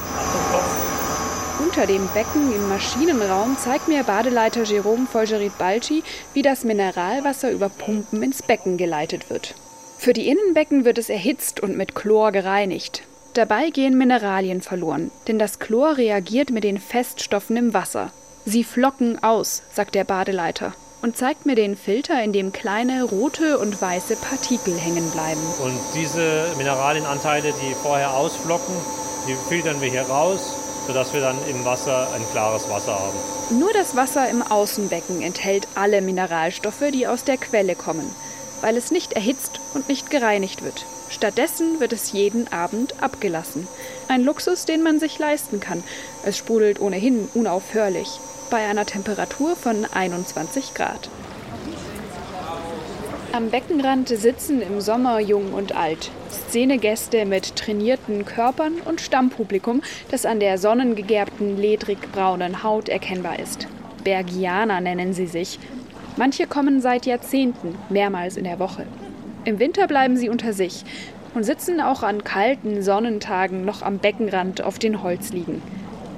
[SPEAKER 13] Unter dem Becken im Maschinenraum zeigt mir Badeleiter Jerome Folgerit Balci, wie das Mineralwasser über Pumpen ins Becken geleitet wird. Für die Innenbecken wird es erhitzt und mit Chlor gereinigt. Dabei gehen Mineralien verloren, denn das Chlor reagiert mit den Feststoffen im Wasser. Sie flocken aus, sagt der Badeleiter und zeigt mir den Filter, in dem kleine rote und weiße Partikel hängen bleiben.
[SPEAKER 16] Und diese Mineralienanteile, die vorher ausflocken, die filtern wir hier raus, sodass wir dann im Wasser ein klares Wasser haben.
[SPEAKER 13] Nur das Wasser im Außenbecken enthält alle Mineralstoffe, die aus der Quelle kommen, weil es nicht erhitzt und nicht gereinigt wird. Stattdessen wird es jeden Abend abgelassen. Ein Luxus, den man sich leisten kann. Es sprudelt ohnehin unaufhörlich bei einer Temperatur von 21 Grad. Am Beckenrand sitzen im Sommer jung und alt. Szenegäste mit trainierten Körpern und Stammpublikum, das an der sonnengegerbten, ledrig braunen Haut erkennbar ist. Bergianer nennen sie sich. Manche kommen seit Jahrzehnten, mehrmals in der Woche. Im Winter bleiben sie unter sich und sitzen auch an kalten Sonnentagen noch am Beckenrand auf den Holzliegen.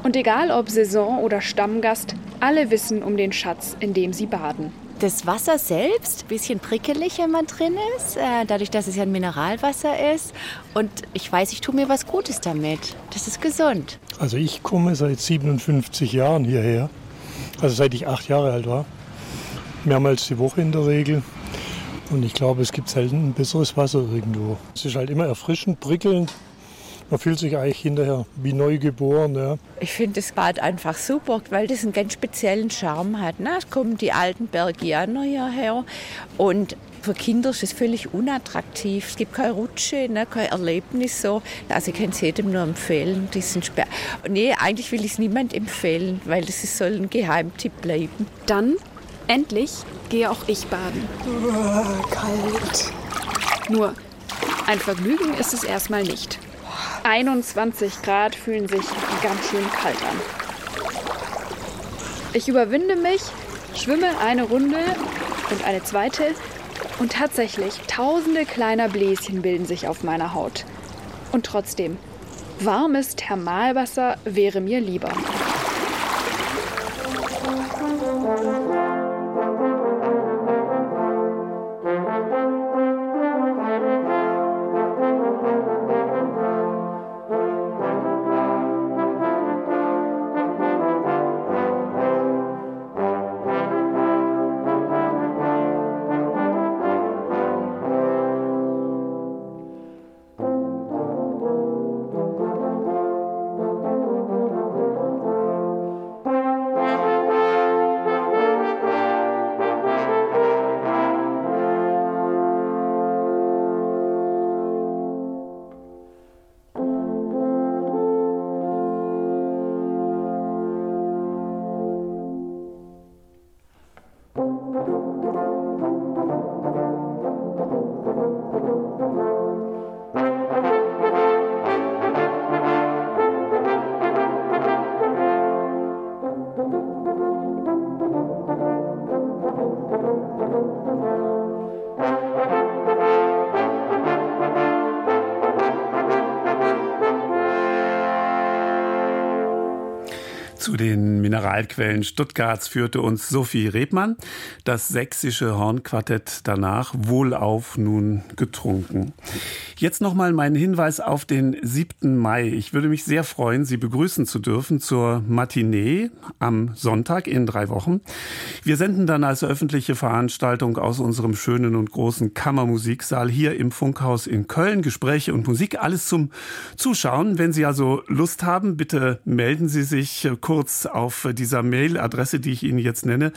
[SPEAKER 13] Und egal ob Saison oder Stammgast, alle wissen um den Schatz, in dem sie baden.
[SPEAKER 17] Das Wasser selbst, ein bisschen prickelig, wenn man drin ist, äh, dadurch, dass es ja ein Mineralwasser ist. Und ich weiß, ich tue mir was Gutes damit. Das ist gesund.
[SPEAKER 18] Also ich komme seit 57 Jahren hierher, also seit ich acht Jahre alt war. Mehrmals die Woche in der Regel. Und ich glaube, es gibt selten ein besseres Wasser irgendwo. Es ist halt immer erfrischend, prickelnd man fühlt sich eigentlich hinterher wie neu geboren. Ja.
[SPEAKER 19] Ich finde das Bad einfach super, weil das einen ganz speziellen Charme hat. Ne? Es kommen die alten Bergianer hierher und für Kinder ist es völlig unattraktiv. Es gibt keine Rutsche, ne, kein Erlebnis so. Also ich kann es jedem nur empfehlen. Diesen nee, eigentlich will ich es niemand empfehlen, weil das soll ein Geheimtipp bleiben.
[SPEAKER 13] Dann, endlich, gehe auch ich baden.
[SPEAKER 15] Oh, kalt.
[SPEAKER 13] Nur, ein Vergnügen ist es erstmal nicht. 21 Grad fühlen sich ganz schön kalt an. Ich überwinde mich, schwimme eine Runde und eine zweite und tatsächlich tausende kleiner Bläschen bilden sich auf meiner Haut. Und trotzdem, warmes Thermalwasser wäre mir lieber.
[SPEAKER 2] Den Mineralquellen Stuttgarts führte uns Sophie Rebmann, das sächsische Hornquartett danach wohlauf nun getrunken. Jetzt nochmal mein Hinweis auf den 7. Mai. Ich würde mich sehr freuen, Sie begrüßen zu dürfen zur Matinee am Sonntag in drei Wochen. Wir senden dann als öffentliche Veranstaltung aus unserem schönen und großen Kammermusiksaal hier im Funkhaus in Köln Gespräche und Musik, alles zum Zuschauen. Wenn Sie also Lust haben, bitte melden Sie sich kurz auf dieser Mailadresse, die ich Ihnen jetzt nenne.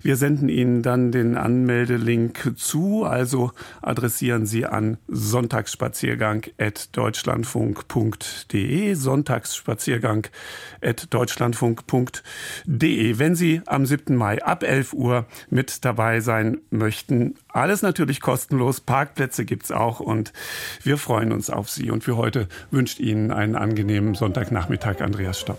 [SPEAKER 2] Wir senden Ihnen dann den Anmeldelink zu, also adressieren Sie an Sonntagsspaziergang sonntagsspaziergang.deutschlandfunk.de, sonntagsspaziergang.deutschlandfunk.de. Wenn Sie am 7. Mai ab 11 Uhr mit dabei sein möchten, alles natürlich kostenlos, Parkplätze gibt's auch und wir freuen uns auf Sie. Und für heute wünscht Ihnen einen angenehmen Sonntagnachmittag Andreas Stopp.